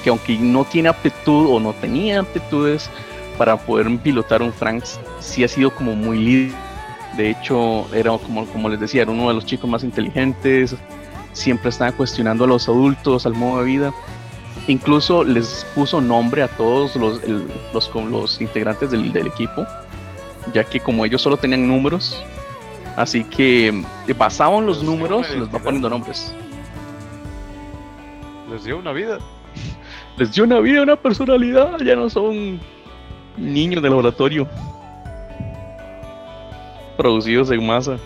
que aunque no tiene aptitud o no tenía aptitudes para poder pilotar un Franks, sí ha sido como muy líder. De hecho, era como, como les decía, era uno de los chicos más inteligentes, siempre estaba cuestionando a los adultos, al modo de vida. Incluso les puso nombre a todos los, el- los, con los integrantes del, del equipo, ya que como ellos solo tenían números, así que eh, basaban los números, les va poniendo nombres. Les dio una vida. (laughs) Les dio una vida, una personalidad, ya no son niños de laboratorio. Producidos en masa.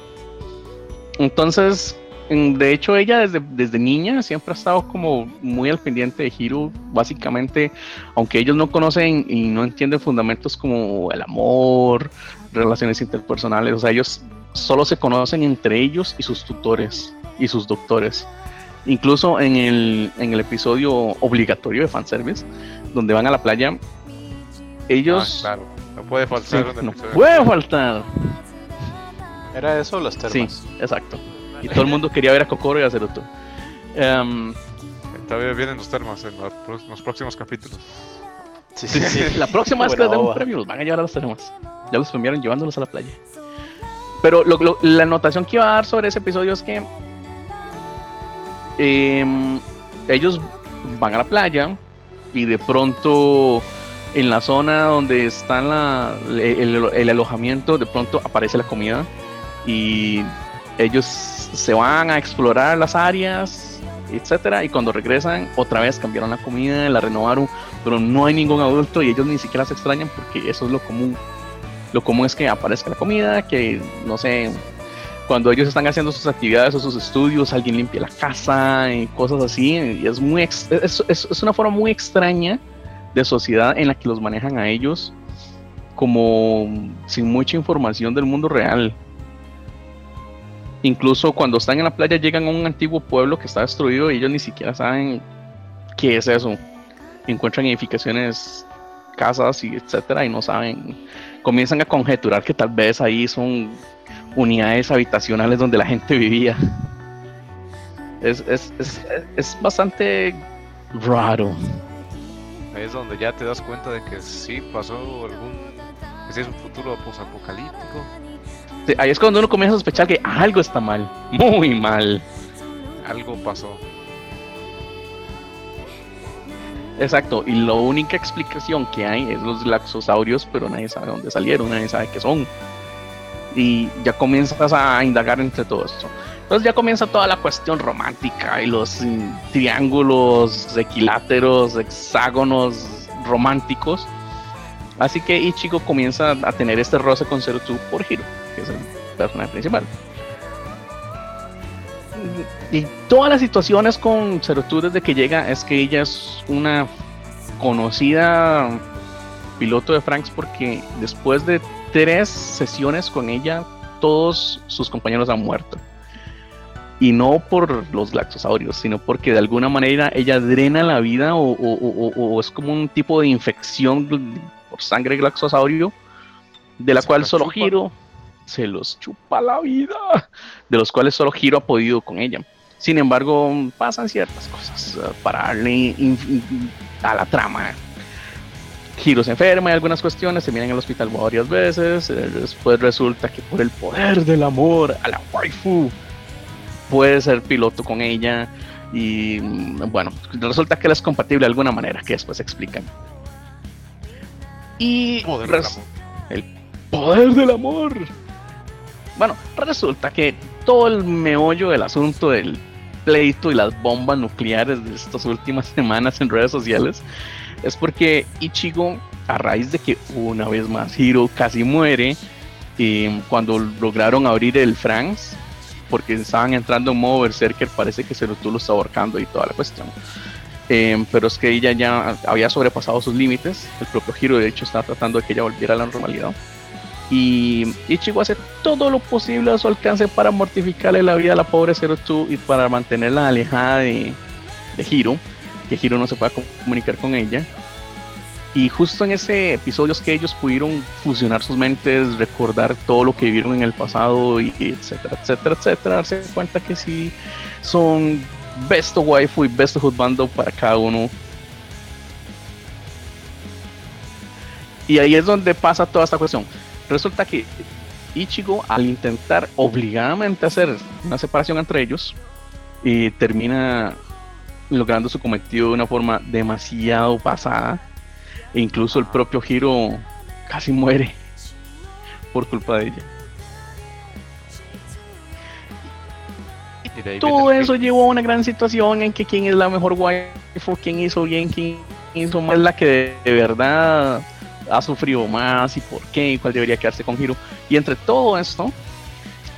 Entonces, en- de hecho, ella desde, desde niña siempre ha estado como muy al pendiente de Hiro. Básicamente, aunque ellos no conocen y no entienden fundamentos como el amor, relaciones interpersonales, o sea, ellos solo se conocen entre ellos y sus tutores y sus doctores. Incluso en el, en el episodio obligatorio de fanservice, donde van a la playa, ellos... Ah, claro. No puede faltar no puede faltar. ¿Era eso o las Sí, exacto. Y todo el mundo quería ver a Kokoro y a Ceruto. Em, Todavía vienen los termas en los próximos capítulos. Sí, sí, sí, La próxima vez que les den un premio, los van a llevar a los temas. Ya los premiaron llevándolos a la playa. Pero lo- lo- la anotación que iba a dar sobre ese episodio es que em, ellos van a la playa y de pronto en la zona donde está la, el, el alojamiento, de pronto aparece la comida y ellos se van a explorar las áreas, etcétera, y cuando regresan otra vez cambiaron la comida, la renovaron, pero no hay ningún adulto y ellos ni siquiera se extrañan porque eso es lo común. Lo común es que aparezca la comida, que no sé, cuando ellos están haciendo sus actividades o sus estudios, alguien limpia la casa y cosas así. Y es, muy es, es, una forma muy extraña de sociedad en la que los manejan a ellos como sin mucha información del mundo real. Incluso cuando están en la playa llegan a un antiguo pueblo que está destruido y ellos ni siquiera saben qué es eso. Encuentran edificaciones, casas y etcétera y no saben. Comienzan a conjeturar que tal vez ahí son unidades habitacionales donde la gente vivía. Es, es, es, es bastante raro. Es donde ya te das cuenta de que sí pasó algún. es un futuro posapocalíptico. Sí, ahí es cuando uno comienza a sospechar que algo está mal. Muy mal. Algo pasó. Exacto, y la única explicación que hay es los laxosaurios, pero nadie sabe dónde salieron, nadie sabe qué son y ya comienzas a indagar entre todo esto. Entonces ya comienza toda la cuestión romántica y los triángulos equiláteros, hexágonos románticos. Así que Ichigo comienza a tener este roce con Zero por Hiro, que es el personaje principal. Y todas las situaciones con Zero desde que llega es que ella es una conocida piloto de Franks porque después de tres sesiones con ella, todos sus compañeros han muerto. Y no por los laxosaurios, sino porque de alguna manera ella drena la vida o, es como un tipo de infección por sangre laxosaurio, de la cual solo Giro se los chupa la vida, de los cuales solo Giro ha podido con ella. Sin embargo, pasan ciertas cosas para darle a la trama Hiro se enferma y algunas cuestiones, se vienen al hospital varias veces, eh, después resulta que por el poder del amor a la waifu puede ser piloto con ella y mm, bueno, resulta que él es compatible de alguna manera, que después explican. Y el poder del amor. Bueno, resulta que todo el meollo del asunto del pleito y las bombas nucleares de estas últimas (laughs) semanas en redes sociales es porque Ichigo, a raíz de que una vez más Hiro casi muere, eh, cuando lograron abrir el Franks, porque estaban entrando en modo Berserker, parece que Zerutu lo está ahorcando y toda la cuestión. Eh, pero es que ella ya había sobrepasado sus límites. El propio Hiro, de hecho, está tratando de que ella volviera a la normalidad. Y Ichigo hace todo lo posible a su alcance para mortificarle la vida a la pobre Zerutu y para mantenerla alejada de, de Hiro que Hiro no se pueda comunicar con ella. Y justo en ese episodio es que ellos pudieron fusionar sus mentes, recordar todo lo que vivieron en el pasado, y etcétera, etcétera, etcétera, darse cuenta que sí son best of waifu y best of bando para cada uno. Y ahí es donde pasa toda esta cuestión. Resulta que Ichigo, al intentar obligadamente hacer una separación entre ellos, y termina logrando su cometido de una forma demasiado pasada. E incluso el propio Hiro casi muere por culpa de ella. todo eso llevó a una gran situación en que quién es la mejor waifu, quién hizo bien, quién hizo mal, la que de, verdad ha sufrido más y por qué, y cuál debería quedarse con Hiro. Y entre todo esto,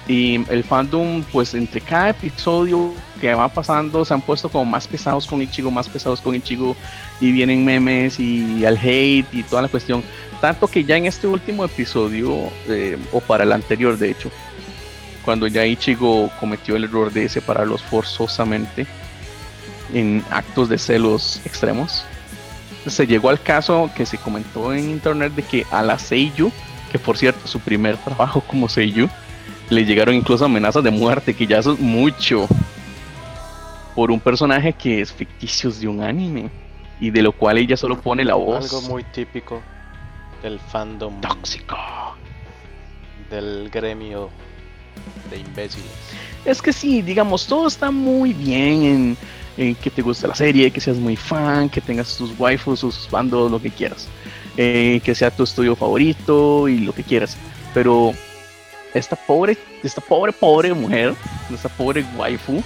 y el fandom, pues entre cada episodio que va pasando, se han puesto como más pesados con Ichigo, más pesados con Ichigo, y vienen memes y al hate y toda la cuestión. Tanto que ya en este último episodio, eh, o para el anterior de hecho, cuando ya Ichigo cometió el error de separarlos forzosamente en actos de celos extremos, se llegó al caso que se comentó en internet de que a la Seiyu, que por cierto su primer trabajo como Seiyu, le llegaron incluso amenazas de muerte, que ya eso es mucho. Por un personaje que es ficticio de un anime. Y de lo cual ella solo pone la voz. Algo muy típico del fandom. Tóxico. Del gremio de imbéciles. Es que sí, digamos, todo está muy bien en, que te guste la serie, que seas muy fan, que tengas tus waifus, sus bandos, lo que quieras. Eh, que sea tu estudio favorito y lo que quieras. Pero esta pobre, esta pobre, pobre mujer, esta pobre waifu,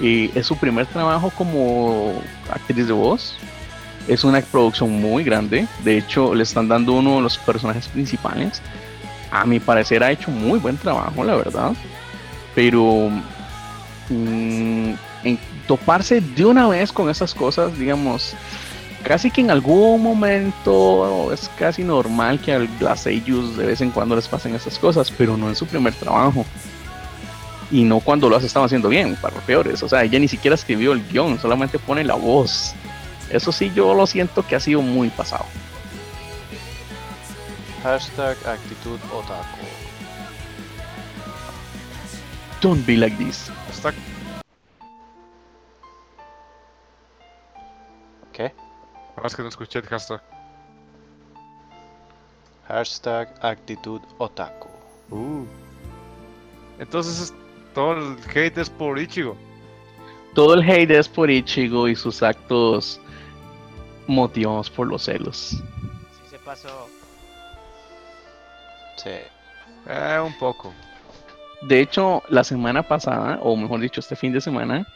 y es su primer trabajo como actriz de voz. Es una producción muy grande. De hecho, le están dando uno de los personajes principales. A mi parecer ha hecho muy buen trabajo, la verdad. Pero mm, toparse de una vez con esas cosas, digamos, casi que en algún momento es casi normal que a las ellos de vez en cuando les pasen esas cosas, pero no en su primer trabajo. Y no cuando lo has estado haciendo bien, para los peores. O sea, ella ni siquiera escribió el guion, solamente pone la voz. Eso sí, yo lo siento que ha sido muy pasado. Hashtag actitud otaku. Don't be like this. Hashtag, ¿Qué? ahora es que no escuché el hashtag. Hashtag actitud otaku. Uh. Entonces es- todo el hate es por Ichigo. Todo el hate es por Ichigo y sus actos motivados por los celos. Sí se pasó. Sí. Eh, un poco. De hecho, la semana pasada, o mejor dicho, este fin de semana,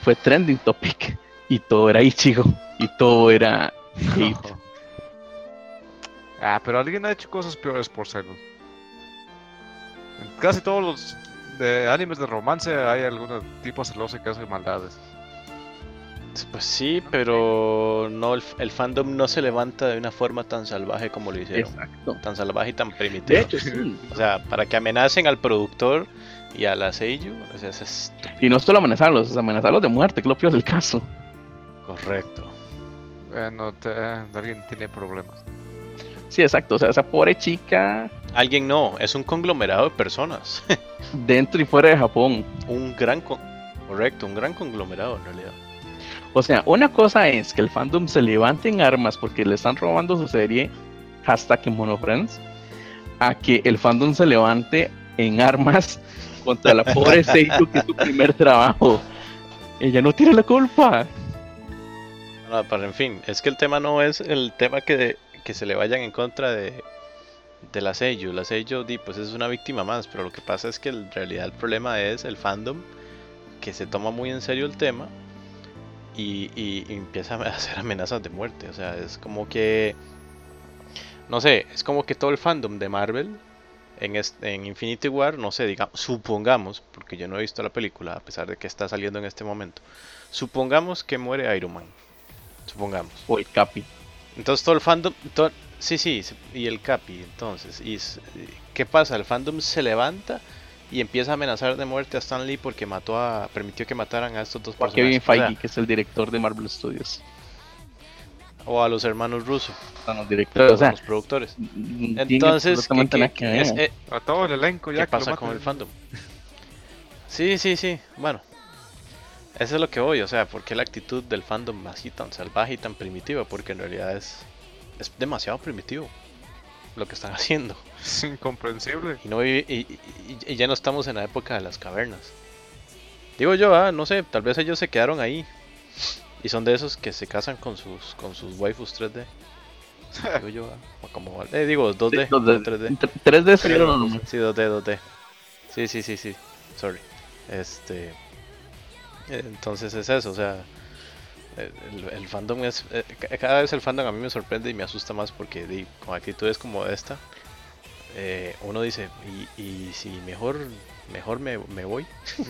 fue trending topic y todo era Ichigo y todo era hate. Ah, pero alguien ha hecho cosas peores por celos. En casi todos los de animes de romance hay algún tipo celoso que hace maldades. Pues sí, pero no el, el fandom no se levanta de una forma tan salvaje como lo hicieron. Exacto. Tan salvaje y tan De primitiva. hecho, sí. O sea, para que amenacen al productor y a la Seiyu, o sea, es Y no solo amenazarlos, es amenazarlos de muerte, que es lo peor del caso. Correcto. Bueno, te- alguien tiene problemas. Sí, exacto. O sea, esa pobre chica Alguien no, es un conglomerado de personas. (laughs) dentro y fuera de Japón. un gran con- correcto, un gran conglomerado en realidad. O sea, una cosa es que el fandom se levante en armas porque le están robando su serie, hashtag en Monofriends, a que el fandom se levante en armas contra la pobre (laughs) Seiko que es su primer trabajo. Ella no tiene la culpa. En fin, es que el tema no es el tema que, que se le vayan en contra de, de la Seiyu. La Seiyu, di, pues es una víctima más, pero lo que pasa es que en realidad el problema es el fandom que se toma muy en serio el tema y, y- empieza a (laughs) hacer amenazas de muerte. O sea, es como que, no sé, es como que todo el fandom de Marvel en, en Infinity War, no sé, digamos, supongamos, porque yo no he visto la película a pesar de que está saliendo en este momento, supongamos que muere Iron Man. Supongamos. O el Capi. Entonces todo el fandom, to- sí, sí, y el Capi, entonces, y s- ¿qué pasa? El fandom se levanta y empieza a amenazar de muerte a Stan Lee porque mató a, permitió que mataran a estos dos O a Kevin personajes. O sea, Feige, que es el director de Marvel Studios. o a los hermanos rusos, Son los directores. O sea, los productores. Entonces, ¿qué, absolutamente qué- nada que ver. es- eh, A todo el elenco ya ¿qué pasa con el fandom? Sí, sí, sí, bueno. Eso es lo que voy, o sea, ¿por qué la actitud del fandom así tan salvaje y tan primitiva? Porque en realidad es, es demasiado primitivo lo que están (laughs) haciendo. Es incomprensible. Y, no y, y- y ya no estamos en la época de las cavernas. Digo yo, ah, no sé, tal vez ellos se quedaron ahí. Y son de esos que se casan con sus con sus waifus 3D. (laughs) Digo yo, ah, como, eh, digo 2D, Los no de- 3D. 3D sería lo normal. Sí, 2D, 2D. Sí, sí, sí, sí. Sorry. Este. Entonces es eso, o sea. El, el fandom es. eh, ca- cada vez el fandom a mí me sorprende y me asusta más porque di, con actitudes como esta. eh, uno dice, y, y si mejor mejor me, me voy. (laughs)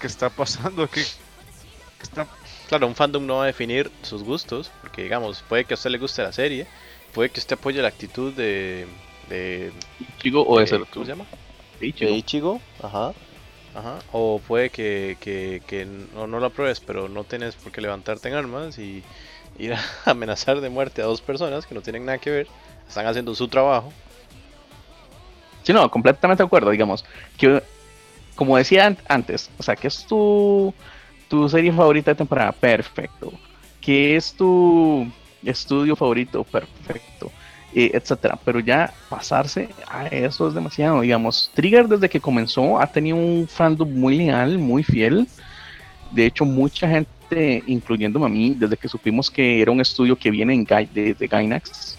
¿Qué está pasando aquí? ¿Qué está... Claro, un fandom no va a definir sus gustos, porque digamos, puede que a usted le guste la serie, puede que usted apoye la actitud de. de Ichigo o de de- ser ¿Cómo se llama? de de Ichigo. Ichigo, ajá. Ajá. O puede que, que, que no, no lo apruebes, pero no tienes por qué levantarte en armas y ir a (laughs) amenazar de muerte a dos personas que no tienen nada que ver, están haciendo su trabajo. Sí, no, completamente de acuerdo, digamos. Que, como decía an- antes, o sea, que es tu, tu serie favorita de temporada, perfecto. Que es tu estudio favorito, perfecto. Eh, etcétera. Pero ya pasarse a eso es demasiado, digamos. Trigger desde que comenzó ha tenido un fandom muy leal, muy fiel. De hecho, mucha gente, incluyéndome a mí, desde que supimos que era un estudio que viene en de, de Gainax,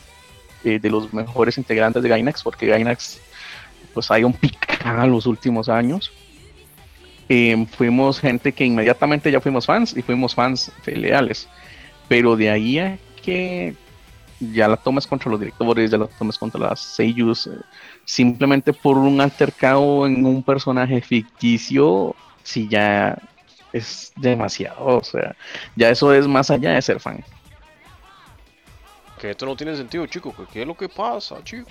eh, de los mejores integrantes de Gainax, porque Gainax pues hay un picado los últimos años. Eh, fuimos gente que inmediatamente ya fuimos fans y fuimos fans leales. Pero de ahí a que ya la tomes contra los directores, ya la tomes contra las seiyus, eh, simplemente por un altercado en un personaje ficticio, si ya es demasiado, o sea, ya eso es más allá de ser fan. Que esto no tiene sentido, chico. que ¿Qué es lo que pasa, chico?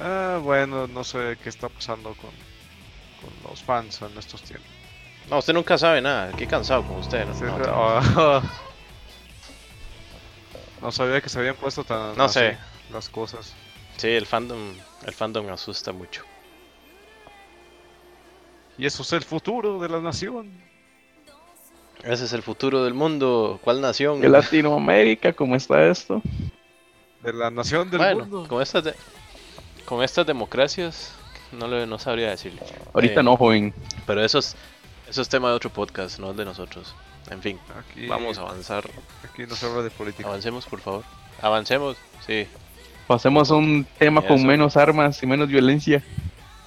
Ah, bueno, no sé qué está pasando con, con los fans en estos tiempos. No, usted nunca sabe nada. Qué cansado con usted. ¿no? Sí, No, pero- tampoco. (laughs) no sabía que se habían puesto tan No así sé. las cosas. Sí, el fandom, el fandom me asusta mucho. Y eso es el futuro de la nación. Ese es el futuro del mundo. ¿Cuál nación? De Latinoamérica, ¿cómo está esto? De la nación del bueno, mundo. con estas, de- con estas democracias, no, le, no sabría decirle. Ahorita Eh, no, joven. Pero eso es, eso es tema de otro podcast, no es de nosotros. En fin, Aquí, vamos a avanzar. aquí no se habla de política. Avancemos, por favor. Avancemos, sí. Pasemos a un tema con menos armas y menos violencia.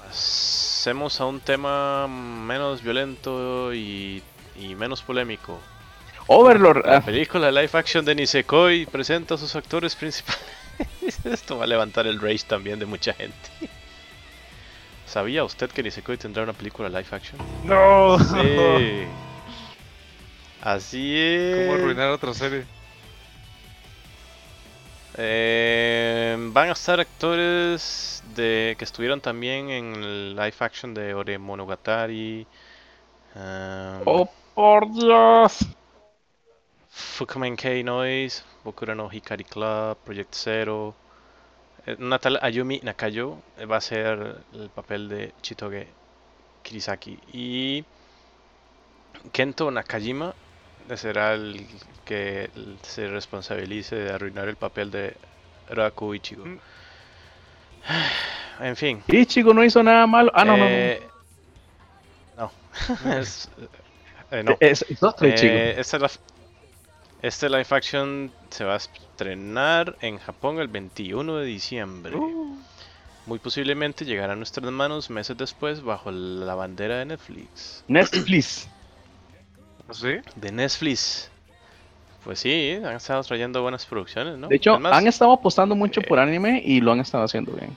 Hacemos a un tema menos violento y, y menos polémico. Overlord, La ah, película live action de Nisekoi presenta a sus actores principales. (laughs) Esto va a levantar el rage también de mucha gente. ¿Sabía usted que Nisekoi tendrá una película live action? ¡No! Sí. Así es. ¿Cómo arruinar otra serie? Eh, van a estar actores de que estuvieron también en el live action de Ore Monogatari. um, oh por Dios. Fukumen K Noise, Bokura no Hikari Club, Project Zero. Eh, Una tal Ayumi Nakayo eh, va a ser el papel de Chitoge Kirisaki. Y Kento Nakajima será el que se responsabilice de arruinar el papel de Raku Ichigo. Mm. (sighs) En fin. Ichigo no hizo nada malo. Ah, no, no, no. eh, no. (laughs) (laughs) Es- eh, no. Es, es otro Ichigo. Eh, esta es la- este live action se va a estrenar en Japón el 21 de diciembre. Uh. Muy posiblemente llegará a nuestras manos meses después bajo la bandera de Netflix. Netflix. ¿Sí? De Netflix. Pues sí, han estado trayendo buenas producciones, ¿no? De hecho, Además, han estado apostando mucho eh, por anime y lo han estado haciendo bien.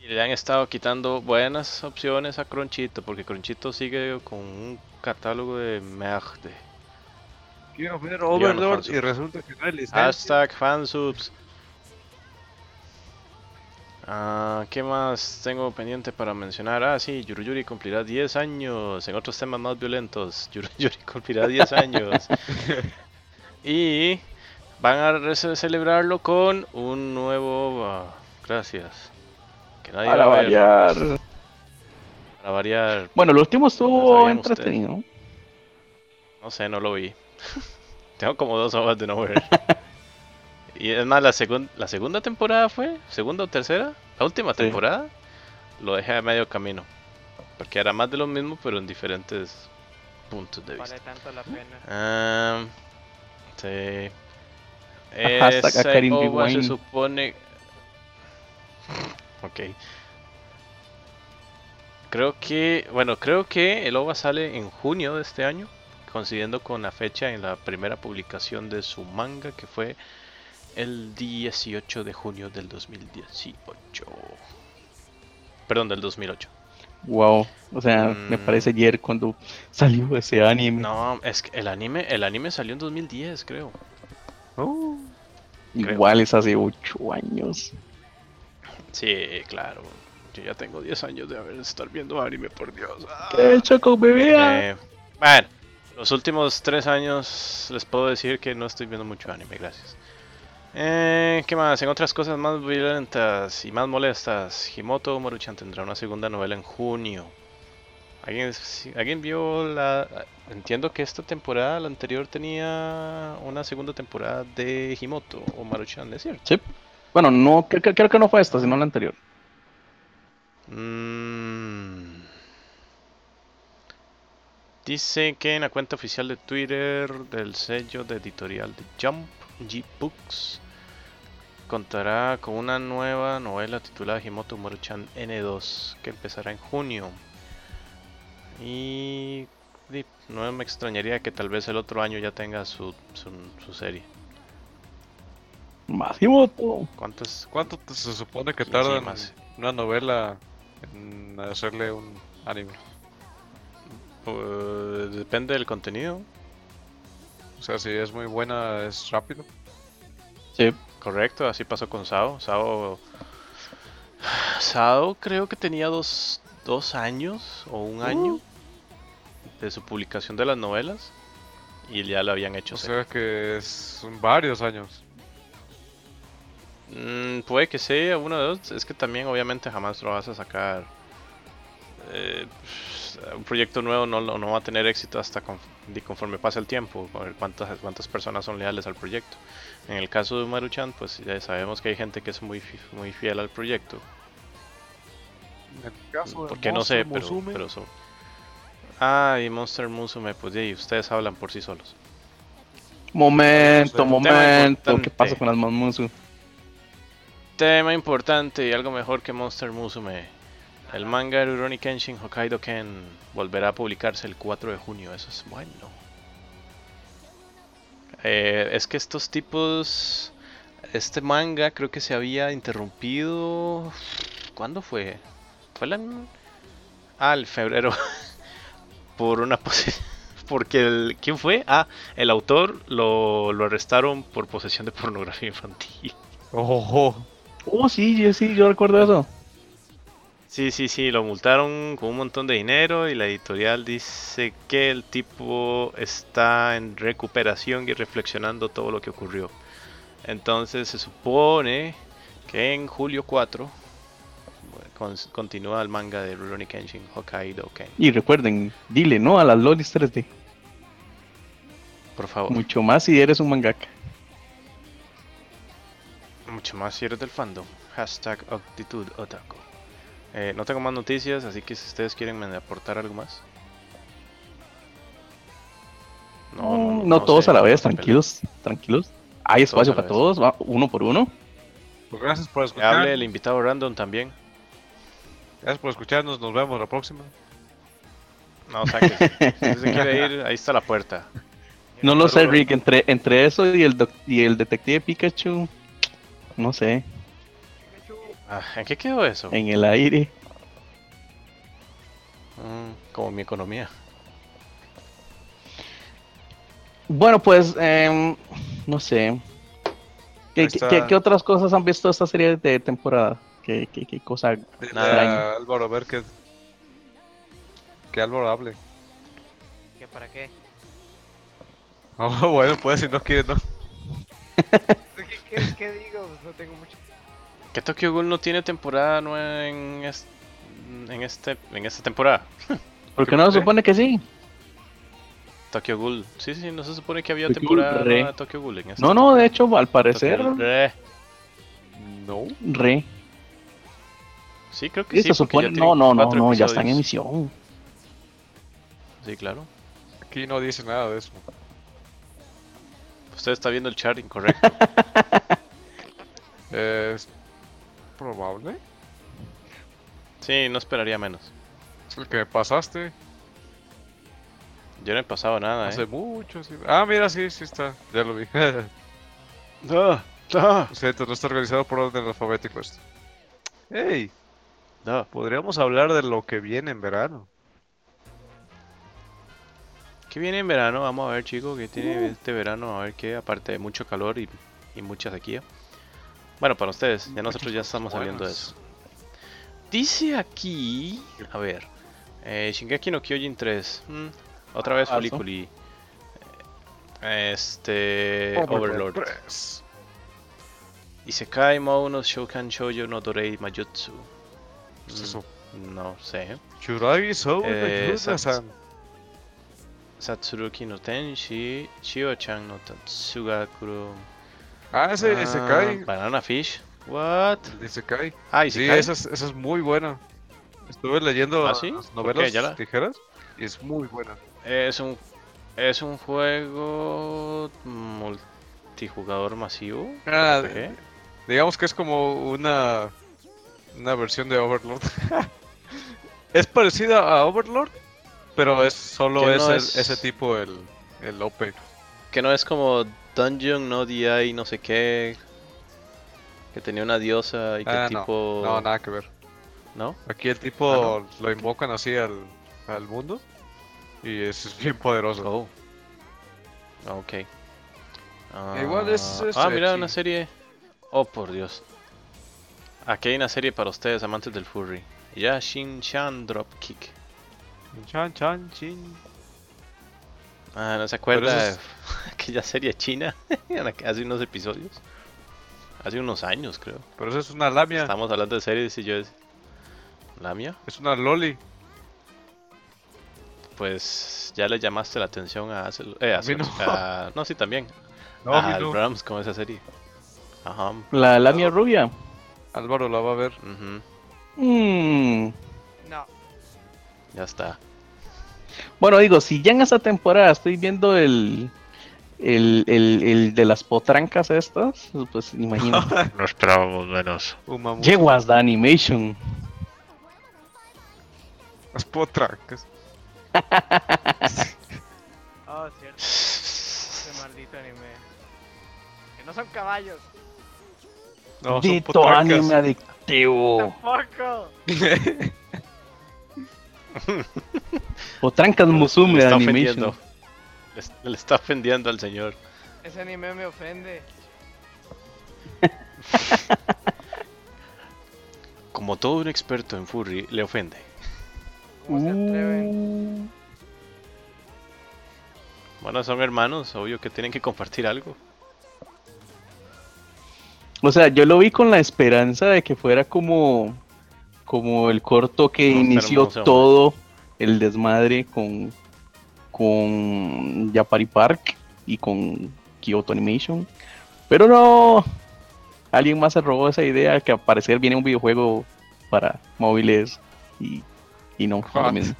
y le han estado quitando buenas opciones a Cronchito, porque Cronchito sigue con un catálogo de merde. Quiero ver Overlord y resulta que no hay licencia. Hashtag fansubs. Ah, ¿Qué más tengo pendiente para mencionar? Ah, sí, Yuru Yuri cumplirá 10 años. En otros temas más violentos, (laughs) Yuru Yuri cumplirá 10 años. (laughs) y van a celebrarlo con un nuevo. ah, gracias. Que nadie Para va a ver. variar. Para variar. Bueno, el último estuvo entretenido. No sé, no lo vi. (laughs) Tengo como dos horas de no ver. Y es más, la, segun- la segunda temporada fue, segunda o tercera, la última Sí. temporada, lo dejé a medio camino. Porque era más de lo mismo, pero en diferentes puntos de vista. Vale tanto la pena. Ah, sí. Se supone. Ok. Creo que. Bueno, creo que el OVA sale en junio de este año. Coincidiendo con la fecha en la primera publicación de su manga, que fue el 18 de junio del 2018. Perdón, del 2008. Wow. O sea, me Mm. parece ayer cuando salió ese anime. No, es que el anime, el anime salió en 2010, creo. Oh. creo. Igual es hace 8 años. Sí, claro. Yo ya tengo 10 años de haber estar viendo anime, por Dios. Ah. ¿Qué choco bebé? Eh, bueno, los últimos 3 años les puedo decir que no estoy viendo mucho anime, gracias. Eh, ¿Qué más? En otras cosas más violentas y más molestas, Himoto Maruchan tendrá una segunda novela en junio. ¿Alguien, ¿Alguien vio la...? Entiendo que esta temporada, la anterior, tenía una segunda temporada de Himoto o Maruchan, ¿es cierto? Sí. Bueno, no, creo, que- creo que no fue esta, sino la anterior. Mm. Dice que en la cuenta oficial de Twitter del sello de editorial de Jump, G Books, contará con una nueva novela titulada Himoto Maruchan N2 que empezará en junio. Y no me extrañaría que tal vez el otro año ya tenga su, su, su serie. Masimoto. ¿Cuántos? ¿Cuánto se supone que tarda sí, más. una novela en hacerle un anime? Pues, depende del contenido. O sea, si es muy buena, es rápido. Sí. Correcto, así pasó con Sao. Sao, Sao creo que tenía dos, dos años o un año de su publicación de las novelas y ya lo habían hecho. O serie. sea que es- son varios años. Mm, puede que sea uno de dos. Es que también obviamente jamás lo vas a sacar. eh, un proyecto nuevo no, lo- no va a tener éxito hasta con- conforme pasa el tiempo. A ver cuántas, cuántas personas son leales al proyecto. En el caso de Maruchan, pues ya sabemos que hay gente que es muy, fi- muy fiel al proyecto. En el caso de Porque no sé, Monster pero, Musume, pero son. Ah, y Monster Musume, pues y ustedes hablan por sí solos. Momento, momento. ¿Qué pasa con las Mamusu? Tema importante y algo mejor que Monster Musume. El manga de Rurouni Kenshin Hokkaido Ken volverá a publicarse el 4 de junio. Eso es bueno. Eh, es que estos tipos. Este manga creo que se había interrumpido. ¿Cuándo fue? Fue la. Ah, el febrero. (laughs) Por una (laughs) Porque el. ¿Quién fue? Ah, el autor lo, lo arrestaron por posesión de pornografía infantil. Ojo. Oh, sí, yo sí, yo recuerdo eso. Sí, sí, sí, lo multaron con un montón de dinero y la editorial dice que el tipo está en recuperación y reflexionando todo lo que ocurrió. Entonces se supone que en julio 4 bueno, con- continúa el manga de Rurouni Kenshin Hokkaido Ken. Y recuerden, dile no a las lolis 3D. Por favor, Mucho más si eres un mangaka. mucho más si eres del fandom. Hashtag actitud otaku. Eh, no tengo más noticias, así que si ustedes quieren me aportar algo más. No, no, todos sé, a la vez, tranquilos, tranquilos. Hay espacio para todos, va uno por uno. Pues gracias por escuchar. hable el invitado random también. Gracias por escucharnos. Nos vemos la próxima. No, sáquese. Si se quiere (laughs) ir, ahí está la puerta. No lo sé. Rick, entre, entre eso y el, doc- y el detective Pikachu, no sé, Ah, ¿En qué quedó eso? en el aire. Mm, como mi economía. Bueno, pues, em, no sé. ¿Qué, qué- qué- qué otras cosas han visto esta serie de temporada? ¿Qué, qué, qué cosa? Nada. Álvaro a ver que. Que Álvaro hable. ¿Qué para qué? (laughs) Oh, bueno, pues si no quiere, no. (laughs) ¿Qué, qué, qué digo? Pues no tengo mucho. ¿Que Tokyo Ghoul no tiene temporada nueva en, es- en, este, en esta temporada? (laughs) Porque no se supone que sí. Tokyo Ghoul. Sí, sí, no se supone que había Tokyo temporada re. nueva de Tokyo Ghoul en esta No, no, de hecho, al parecer, re. No. re. Sí, creo que Sí, sí. se supone, no, no, no, no, ya está en emisión. Sí, claro. Aquí no dice nada de eso. Usted está viendo el chart incorrecto. (laughs) Es probable. sí, no esperaría menos. Es el que me pasaste Yo no he pasado nada, hace ¿eh? mucho. sí. Ah, mira, sí, sí está. Ya lo vi. (laughs) Da, Lo siento, no está organizado por orden alfabético esto. Hey, da. podríamos hablar de lo que viene en verano. ¿Qué viene en verano? Vamos a ver, chicos, ¿qué tiene este verano? A ver qué, aparte de mucho calor y, y mucha sequía. Bueno, para ustedes, ya nosotros ya estamos buenas. eso. Dice aquí, a ver, eh, Shingeki no Kyojin 3, mm, otra vez Paso. Fuliculi. Este, Overlord. Isekai Mou no Shoukan Shoujo no Dorei Majutsu. ¿Qué es Mm, eso? No sé. Shuragi Sou Eh. Satsuruki no Tenshi, Shio-chan no Tatsugakuro. Ah, ese, ese Ah, Kai. Banana Fish. What? El Isekai. Ah, Sí, esa es, esa es muy buena. Estuve leyendo ¿Ah, sí? las ¿Por novelas la- ligeras y es muy buena. Es un es un juego multijugador masivo. Ah, RPG. Digamos que es como una una versión de Overlord. (laughs) es parecida a Overlord, pero es solo no ese, es- ese tipo el, el OP. Que no es como Dungeon, no DI, no sé qué. Que tenía una diosa y que Ah, el tipo. no, nada que ver. ¿No? Aquí el tipo lo invocan así al, al mundo y es bien poderoso. Oh. Ah, Ok. Igual es- Ah, es Ah, mira, una serie. Oh, por Dios. Aquí hay una serie para ustedes, amantes del furry. Yashin Chan Dropkick. Chan, chan, chin. Ah, ¿no se acuerda de (laughs) aquella serie china? (laughs) Hace unos episodios. Hace unos años, creo. Pero eso es una lamia, Estamos hablando de series y yo decía, ¿La mía? es una loli. Pues ya le llamaste la atención a Acel- eh, a A mí no. A- no, sí, también. No, a no. Brahms con esa serie. Ajá. La lamia rubia. Álvaro la va a ver. ujú, Mm. No, Ya está. Bueno, digo, si ya en esta temporada estoy viendo el, el, el, el de las potrancas estas, pues imagínate. No esperábamos menos. Yeguas the animation. Las potrancas. (laughs) oh, cierto. Ese maldito anime. Que no son caballos. No, son Dito potrancas. anime adictivo. Tampoco. (laughs) Potrancas Musume le de está animation. ofendiendo. Le, le está ofendiendo al señor. Ese anime me ofende. (laughs) Como todo un experto en furry, le ofende. ¿Cómo se atreven? Bueno, son hermanos, obvio que tienen que compartir algo. O sea, yo lo vi con la esperanza de que fuera como, como el corto que inició todo el desmadre con, con Yapari Park y con Kyoto Animation. Pero no, alguien más se robó esa idea que al parecer viene un videojuego para móviles y, y no. mismo.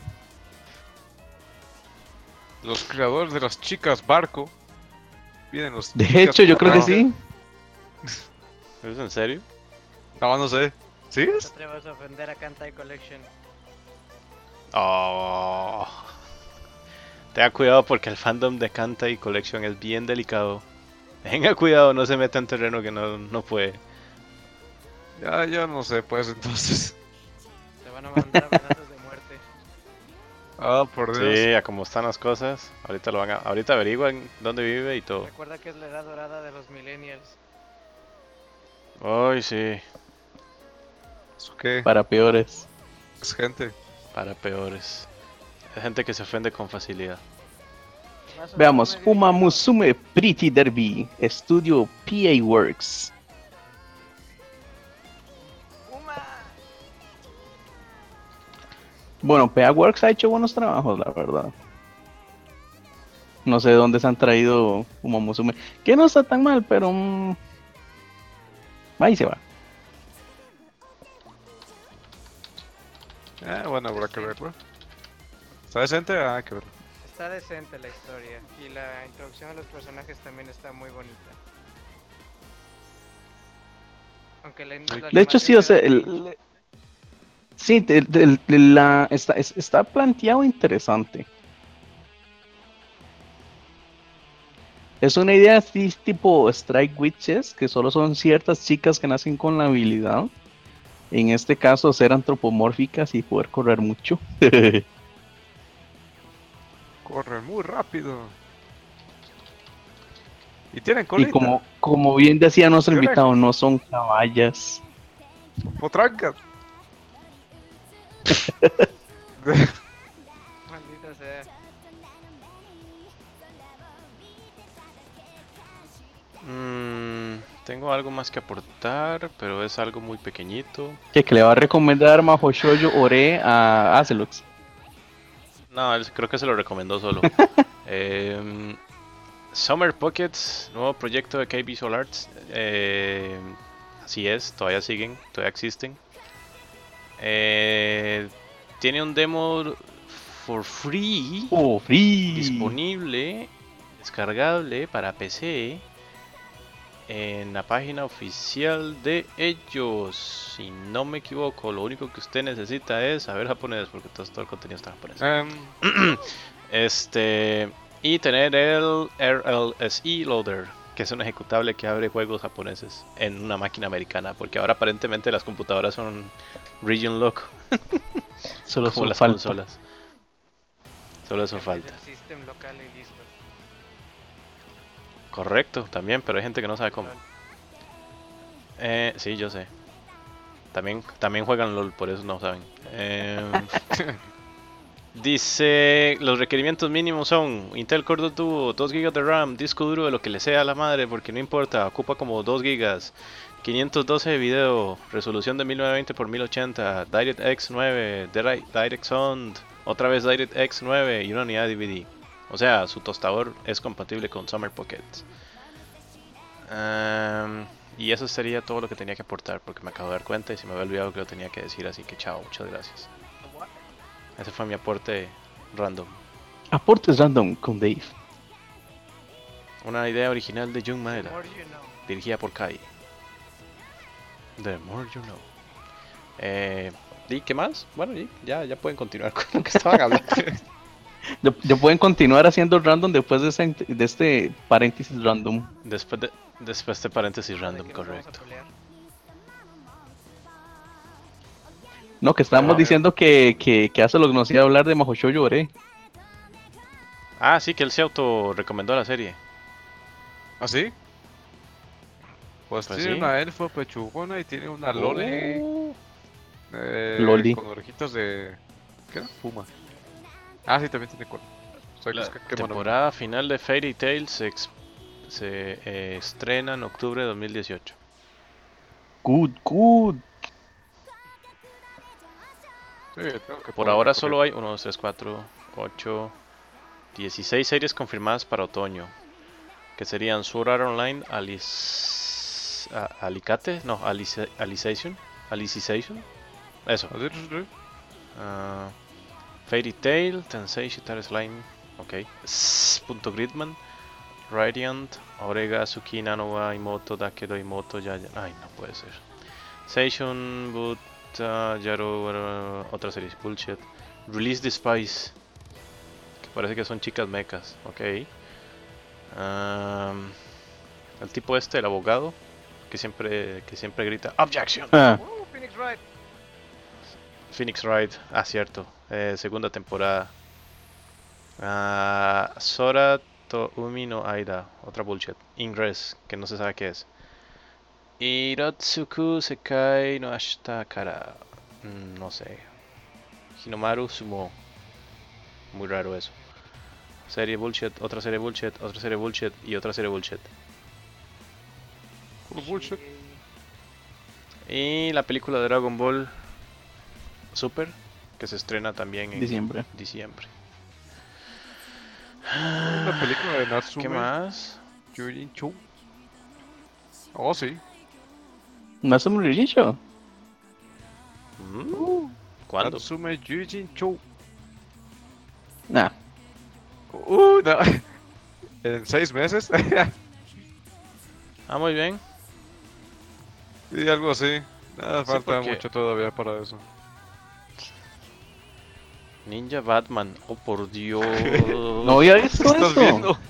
Los creadores de las chicas barco. Vienen los. De hecho, yo creo que sí. ¿Es en serio? No, no sé. ¿Sí? No te atrevas a ofender a Kantai Collection. Oh. Tenga cuidado porque el fandom de Kanta y Collection es bien delicado. Tenga cuidado, no se meta en terreno que no, no puede. Ya, ya no sé, pues entonces. Te van a mandar amenazas de muerte. Ah, por Dios. Sí, a cómo están las cosas. Ahorita lo van a, ahorita averiguan dónde vive y todo. Recuerda que es la edad dorada de los millennials. Ay, sí, Para peores. Es gente. para peores. Hay gente que se ofende con facilidad. Veamos, Uma Musume Pretty Derby, estudio PA Works. Uma. Bueno, PA Works ha hecho buenos trabajos, la verdad. No sé de dónde se han traído Uma Musume. Que no está tan mal, pero... mm, ahí se va. Ah, bueno, habrá que verlo. ¿Está decente? Ah, hay que verlo. Está decente la historia y la introducción a los personajes también está muy bonita. Aunque la, la De hecho, sí, o sea, el- sí, el- la, está, es- está planteado interesante. Es una idea así tipo Strike Witches, que solo son ciertas chicas que nacen con la habilidad. En este caso, ser antropomórficas y poder correr mucho. (laughs) Corre muy rápido. Y tienen y colita. como, como bien decía nuestro invitado, no son caballas. Potrancas. (laughs) Maldita sea. Mm, tengo algo más que aportar, pero es algo muy pequeñito. Que, que le va a recomendar Majo Shoujo Ore a Azelux. No, él creo que se lo recomendó solo. (laughs) Em, Summer Pockets, nuevo proyecto de KB Visual Arts. Eh, así es, todavía siguen, todavía existen. Eh, tiene un demo for free Oh, free. disponible, descargable para PC en la página oficial de ellos. Si no me equivoco, lo único que usted necesita es saber japonés, porque todo, todo el contenido está en japonés. Em, (clears throat) Este. Y tener el RLSE loader. que es un ejecutable que abre juegos japoneses en una máquina americana, porque ahora aparentemente las computadoras son region lock, (laughs) Solo como eso las falta. consolas. Solo eso falta. Correcto, también, pero hay gente que no sabe cómo. Eh, sí, yo sé. También, también juegan LOL, por eso no saben. (laughs) Em, dice, los requerimientos mínimos son Intel Core 2 Duo, 2 GB de RAM, disco duro de lo que le sea a la madre, porque no importa, ocupa como 2 GB, 512 de video, resolución de 1920 x 1080, DirectX 9, Direct- Direct Sound, otra vez DirectX 9 y una unidad de DVD. O sea, su tostador es compatible con Summer Pockets. Em, y eso sería todo lo que tenía que aportar porque me acabo de dar cuenta y se me había olvidado que lo tenía que decir, así que chao, muchas gracias. Ese fue mi aporte random. Aportes random con Dave. Una idea original de Jun The Maeda, more you know. dirigida por Kai. The more you know. Eh, ¿Y qué más? Bueno, y ya, ya pueden continuar (laughs) con lo que estaban hablando. (laughs) (laughs) Ya, ya pueden continuar haciendo random después de, ese- de este paréntesis random. después, de, después de paréntesis ¿De random, correcto. No, que estábamos Ah. diciendo que, que, que hace lo que nos iba a hablar de Mahosho lloré. Ah, sí, que él se auto recomendó la serie. ¿Ah, sí? Pues, Pues tiene sí. una elfa pechugona y tiene una loli Oh. eh, Loli. con orejitas de... ¿Qué era? Puma. Ah, sí, también tiene cuerno. Soy La qué mono. temporada final de Fairy Tail se, ex- se eh, estrena en octubre de 2018. Good, good. Sí, tengo que Por ahora solo hay 1, 2, 3, 4, 8, 16 series confirmadas para otoño. Que serían Sword Art Online, Alice, a- Alicate, no, Alice, Alicization, Alicization, eso. Ah, Fairy Tail, Tensei Shitara Slime, ok. S- Punto Gridman, Radiant, Orega, Suki, Nanowa, Imoto, Dakedo, Imoto, ya, ya. Ay, no puede ser. Seishun, Buta, Yaro, uh, otra serie, bullshit. Release the Spice, que parece que son chicas mecas, ok. Am, el tipo este, el abogado, que siempre, que siempre grita Objection. Ah, Uh, Phoenix Wright. Phoenix Wright, ah cierto, eh, segunda temporada. Ah, Sora to Umi no Aida, otra bullshit. Ingress, que no se sabe qué es. Irotsuku Sekai no Ashita Kara, mm, no sé. Hinomaru Sumo, muy raro eso. Serie bullshit, otra serie bullshit, otra serie bullshit y otra serie bullshit. Bullshit. Y la película de Dragon Ball Super, que se estrena también en diciembre. diciembre. Una película de Natsume ¿Qué más? Yujin Chu. Oh, sí. ¿No es un Richo? Mm, ¿Cuándo? Natsume Yujin Chu. Nah. Uh, no. (laughs) En seis meses. (laughs) Ah, muy bien. y algo así. Nada, Sí, falta porque- mucho todavía para eso. Ninja Batman. Oh, por Dios. (laughs) No había visto ¿Estás eso. viendo? (laughs)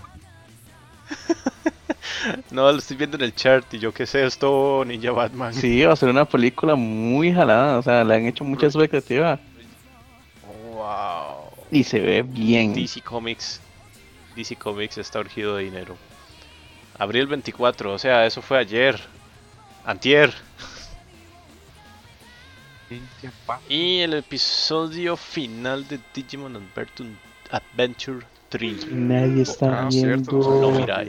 No, lo estoy viendo en el chart y yo, ¿qué es esto? Ninja Batman. Sí, va a ser una película muy jalada. O sea, le han hecho mucha expectativa. Wow. Y se ve bien. DC Comics. DC Comics está urgido de dinero. Abril 24, o sea, eso fue ayer. Antier. Y el episodio final de Digimon Adventure- Adventure 3 Nadie está Ah, no mira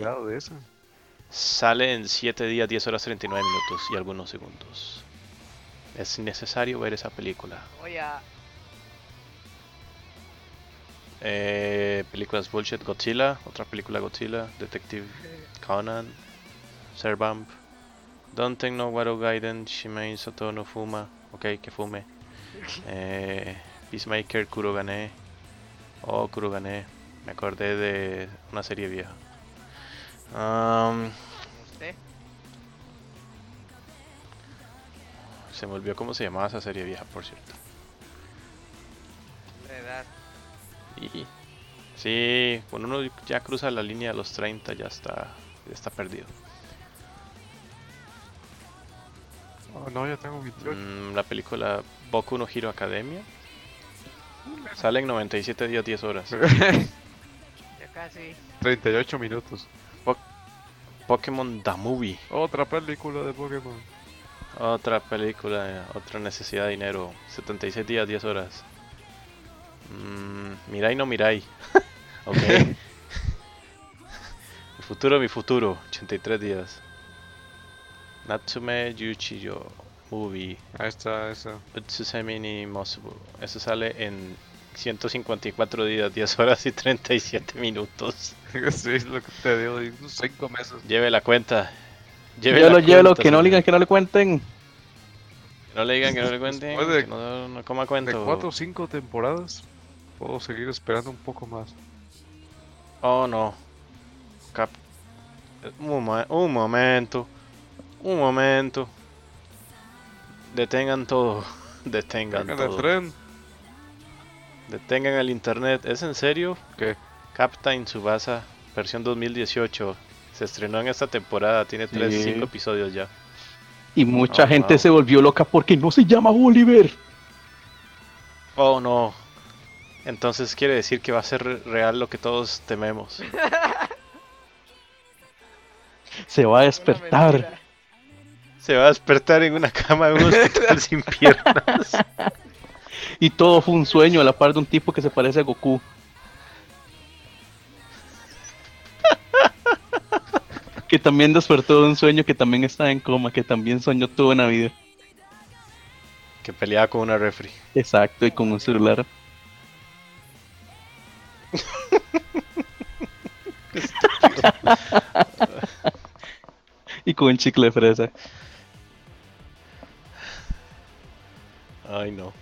sale en 7 días, 10 horas, 39 minutos y algunos segundos. Es necesario ver esa película. Oye, ah, Eh, películas Bullshit Godzilla, otra película Godzilla, Detective Conan, Serbamp, Don't Take No Waro Gaiden, Shimei Soto no Fuma, ok, que fume. Eh, Peacemaker, Kurogane, oh Kurogane, me acordé de una serie vieja. Um, usted. se me olvidó cómo se llamaba esa serie vieja, por cierto. La edad. Y sí, cuando uno ya cruza la línea de los 30 ya está está perdido. Oh, no, ya tengo 28. Mm, la película Boku no Hero Academia. Sale en 97 días 10 horas. (laughs) Ya casi. 38 minutos. Pokémon The Movie. Otra película de Pokémon. Otra película, otra necesidad de dinero. 76 días 10 horas. Mm, Mirai no Mirai. (laughs) ok. (laughs) mi futuro, mi futuro. 83 días. Natsume Yuchiyo Movie. Ahí está, esa. Utsusemi ni Mosubu. Eso sale en 154 días, 10 horas y 37 minutos. (laughs) sí, es lo que te digo, y unos 5 meses. Lleve la cuenta. Lleve Llévelo, la llévelo, cuenta, que no le digan, que no le cuenten. Que no le digan que no le cuenten. Después de- que no, no coma De cuento. 4 o 5 temporadas, puedo seguir esperando un poco más. Oh no. Cap- un momento. Un momento. Detengan todo. (laughs) Detengan el todo. tren. Detengan el internet. ¿Es en serio? ¿Qué? Captain Tsubasa, versión 2018. Se estrenó en esta temporada. Tiene 3 Sí. 5 episodios ya. Y mucha Oh, gente wow. se volvió loca porque no se llama Oliver. Oh no. Entonces quiere decir que va a ser re- real lo que todos tememos. (laughs) Se va a Una despertar. Se va a despertar en una cama de un hospital sin piernas. Y todo fue un sueño a la par de un tipo que se parece a Goku. que también despertó de un sueño que también estaba en coma, que también soñó toda una vida. Que peleaba con una refri. Exacto, y con un celular. (laughs) y con un chicle de fresa. Ay no.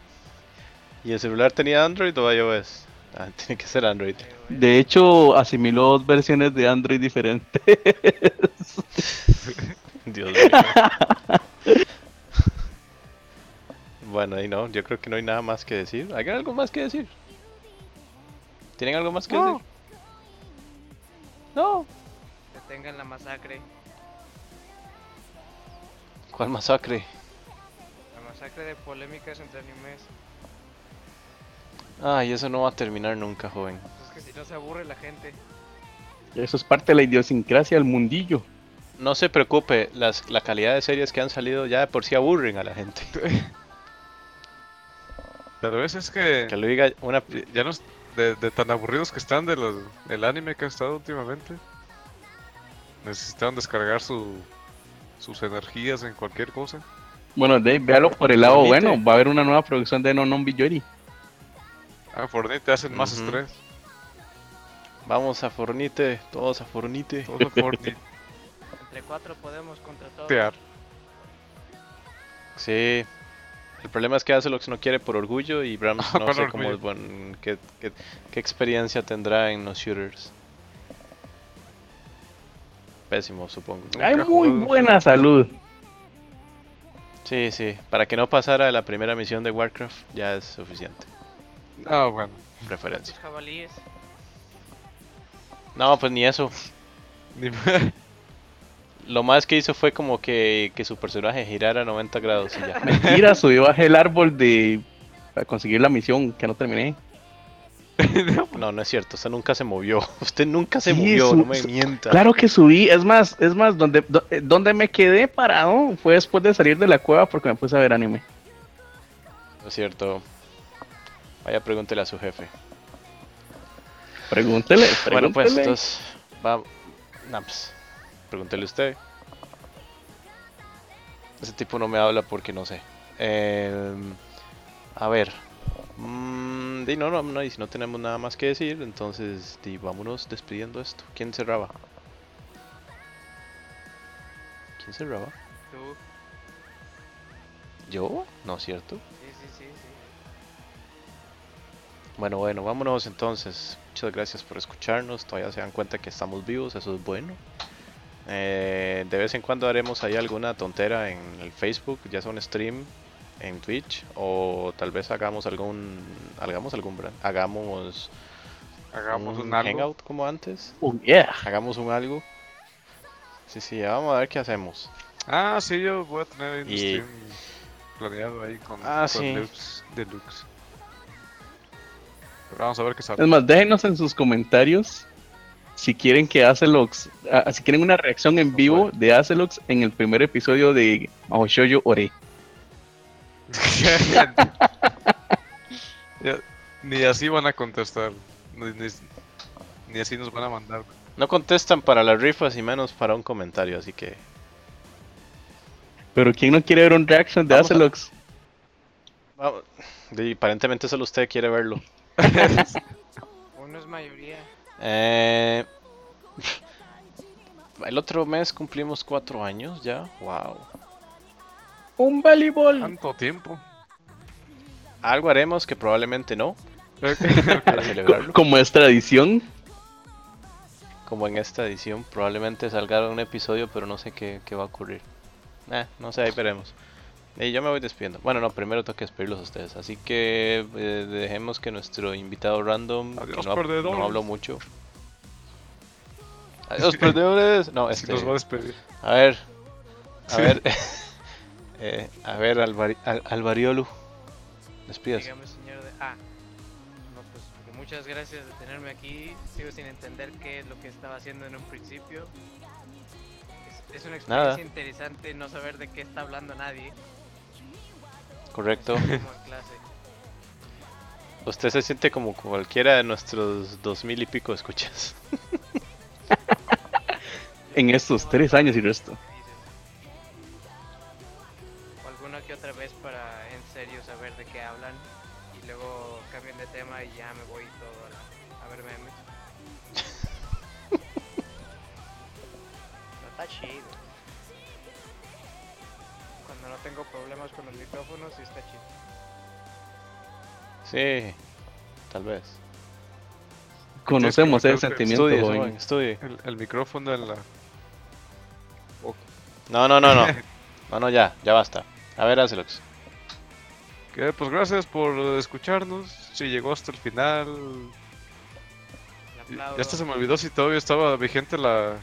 ¿Y el celular tenía Android o iOS? Ah, (laughs) tiene que ser Android. De hecho, asimiló dos versiones de Android diferentes. (laughs) Dios mío. (laughs) bueno, ahí no, yo creo que no hay nada más que decir. ¿Hay algo más que decir? ¿Tienen algo más que No. decir? No. Detengan la masacre. ¿Cuál masacre? Masacre de polémicas entre animes. Ay, eso no va a terminar nunca, joven. Es que si no se aburre la gente. Eso es parte de la idiosincrasia del mundillo. No se preocupe, las, la calidad de series que han salido ya de por sí aburren a la gente. Pero es, es que, Que lo diga una... ya no es- de, de tan aburridos que están de los, del anime que ha estado últimamente. Necesitaban descargar su, sus energías en cualquier cosa. Bueno, Dave, véalo por el lado bueno. Va a haber una nueva producción de No Non Biyori. Ah, Fortnite te hacen más estrés. Vamos a Fornite, todos a Fornite. Todo Fortnite. (laughs) Entre cuatro podemos contra todos. tear. Sí. El problema es que hace lo que no quiere por orgullo y Brahms Ah, (laughs) no sé cómo es buen, qué, qué- qué experiencia tendrá en los shooters. Pésimo, supongo. Hay muy buena salud. Sí, sí. Para que no pasara de la primera misión de Warcraft ya es suficiente. Ah, bueno. Preferencia. Los jabalíes. No, pues ni eso. Ni- Lo más que hizo fue como que, que su personaje girara 90 grados y ya. Mentira, subió bajé el árbol de. Para conseguir la misión que no terminé. (laughs) No, no es cierto. Usted nunca se movió. (laughs) Usted nunca se Sí, movió, su- no me mienta. Claro que subí. Es más, es más, donde, do- eh, donde me quedé parado fue después de salir de la cueva porque me puse a ver anime. No es cierto. Vaya, pregúntele a su jefe. Pregúntele, Bueno, pues pregúntele. entonces, va. nah, pues, pregúntele usted. Ese tipo no me habla porque no sé. Em, a ver. Mm, di, no, no, no, y si no tenemos nada más que decir, entonces vámonos despidiendo esto. ¿Quién cerraba? ¿Quién cerraba? Tú. ¿Yo? No, ¿cierto? Sí, sí, sí, sí. Bueno, bueno, vámonos entonces. Muchas gracias por escucharnos. Todavía se dan cuenta que estamos vivos, eso es bueno. Eh, de vez en cuando haremos ahí alguna tontera en el Facebook, ya sea un stream en Twitch o tal vez hagamos algún hagamos algún brand, hagamos Hagamos un un algo. hangout como antes, Oh, yeah. hagamos un algo. Sí, sí, ya vamos a ver qué hacemos. Ah, sí, yo voy a tener un Y- stream planeado ahí con, Ah, con sí. Lux Deluxe. Pero vamos a ver qué Es sale. más, déjenos en sus comentarios si quieren que Acelox, ah, si quieren una reacción en vivo de Acelox en el primer episodio de Mahoshoyo Ore. (laughs) Ya, ni así van a contestar. Ni, ni- ni así nos van a mandar. No contestan para las rifas y menos para un comentario, así que Pero ¿quién no quiere ver un reaction de Vamos a- Acelox? vamos. Y aparentemente solo usted quiere verlo. (laughs) Uno es mayoría. Eh, (laughs) el otro mes cumplimos cuatro años ya. Wow. Un voleibol. Tanto tiempo. Algo haremos que probablemente no (laughs) para celebrarlo. Como es tradición. Como en esta edición, probablemente salga un episodio, pero no sé qué, qué va a ocurrir. Eh, no sé, ahí veremos. Y yo me voy despidiendo. Bueno, no, primero tengo que despedirlos a ustedes. Así que eh, dejemos que nuestro invitado random, que Adiós, no, ha- perdedores. no habló mucho. (laughs) Adiós, perdedores. No, este, nos va a despedir. a ver, a Sí. ver, (laughs) eh, a ver, Alvari- Al- Alvariolu, despídase. Dígame, señor de... Ah. No, pues muchas gracias de tenerme aquí. Sigo sin entender qué es lo que estaba haciendo en un principio. Es, es una Nada. experiencia interesante no saber de qué está hablando nadie. Correcto. Usted se siente como cualquiera de nuestros dos mil y pico escuchas. (laughs) En estos tres años y resto. Tema y ya me voy todo a, la- a ver memes. no (laughs) está chido. Cuando no tengo problemas con los micrófonos sí está chido. Sí, tal vez. Conocemos ese que sentimiento, Estudie. El, el micrófono en la. No, no, no, no. (laughs) No, no, ya, ya basta. A ver, Acelox. Que pues gracias por escucharnos. Si llegó hasta el final. Y- hasta se me olvidó si todavía estaba vigente la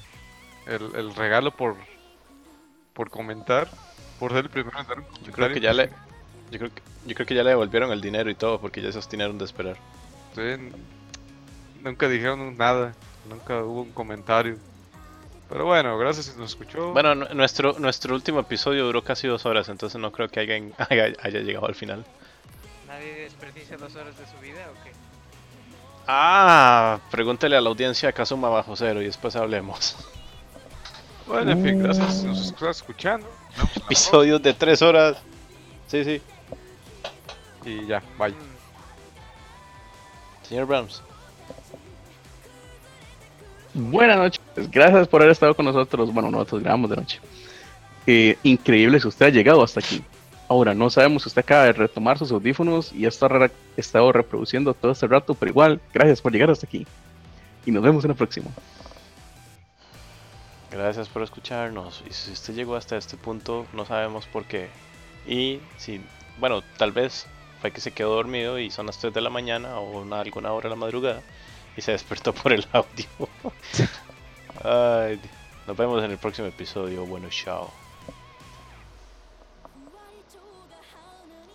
el, el regalo por por comentar. Por ser el primero en dar un Yo creo que ya le. Yo creo que, yo creo que ya le devolvieron el dinero y todo porque ya se obstinaron de esperar. Sí, nunca dijeron nada. Nunca hubo un comentario. Pero bueno, gracias si nos escuchó. Bueno, nu- nuestro, nuestro último episodio duró casi dos horas, entonces no creo que alguien (laughs) haya, haya llegado al final. ¿Nadie desperdicia dos horas de su vida o qué? Ah, pregúntele a la audiencia de Kazuma bajo cero y después hablemos. Bueno, en fin, gracias si nos estás escuchando. La Episodios de tres horas. Sí, sí. Y ya, bye. Mm, Señor Brahms. Buenas noches, gracias por haber estado con nosotros. Bueno, nosotros grabamos de noche. Eh, increíble si usted ha llegado hasta aquí. Ahora, no sabemos si usted acaba de retomar sus audífonos y ha estado, estado reproduciendo todo este rato, pero igual, gracias por llegar hasta aquí. Y nos vemos en la próxima. Gracias por escucharnos. Y si usted llegó hasta este punto, no sabemos por qué. Y si, bueno, tal vez fue que se quedó dormido y son las 3 de la mañana o una, alguna hora de la madrugada y se despertó por el audio. (laughs) Ay, nos vemos en el próximo episodio. Bueno, chao.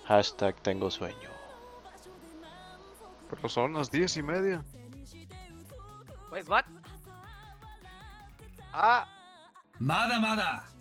Hashtag tengo sueño. Pero son las diez y media. Pues, what? Ah. Mada, mada.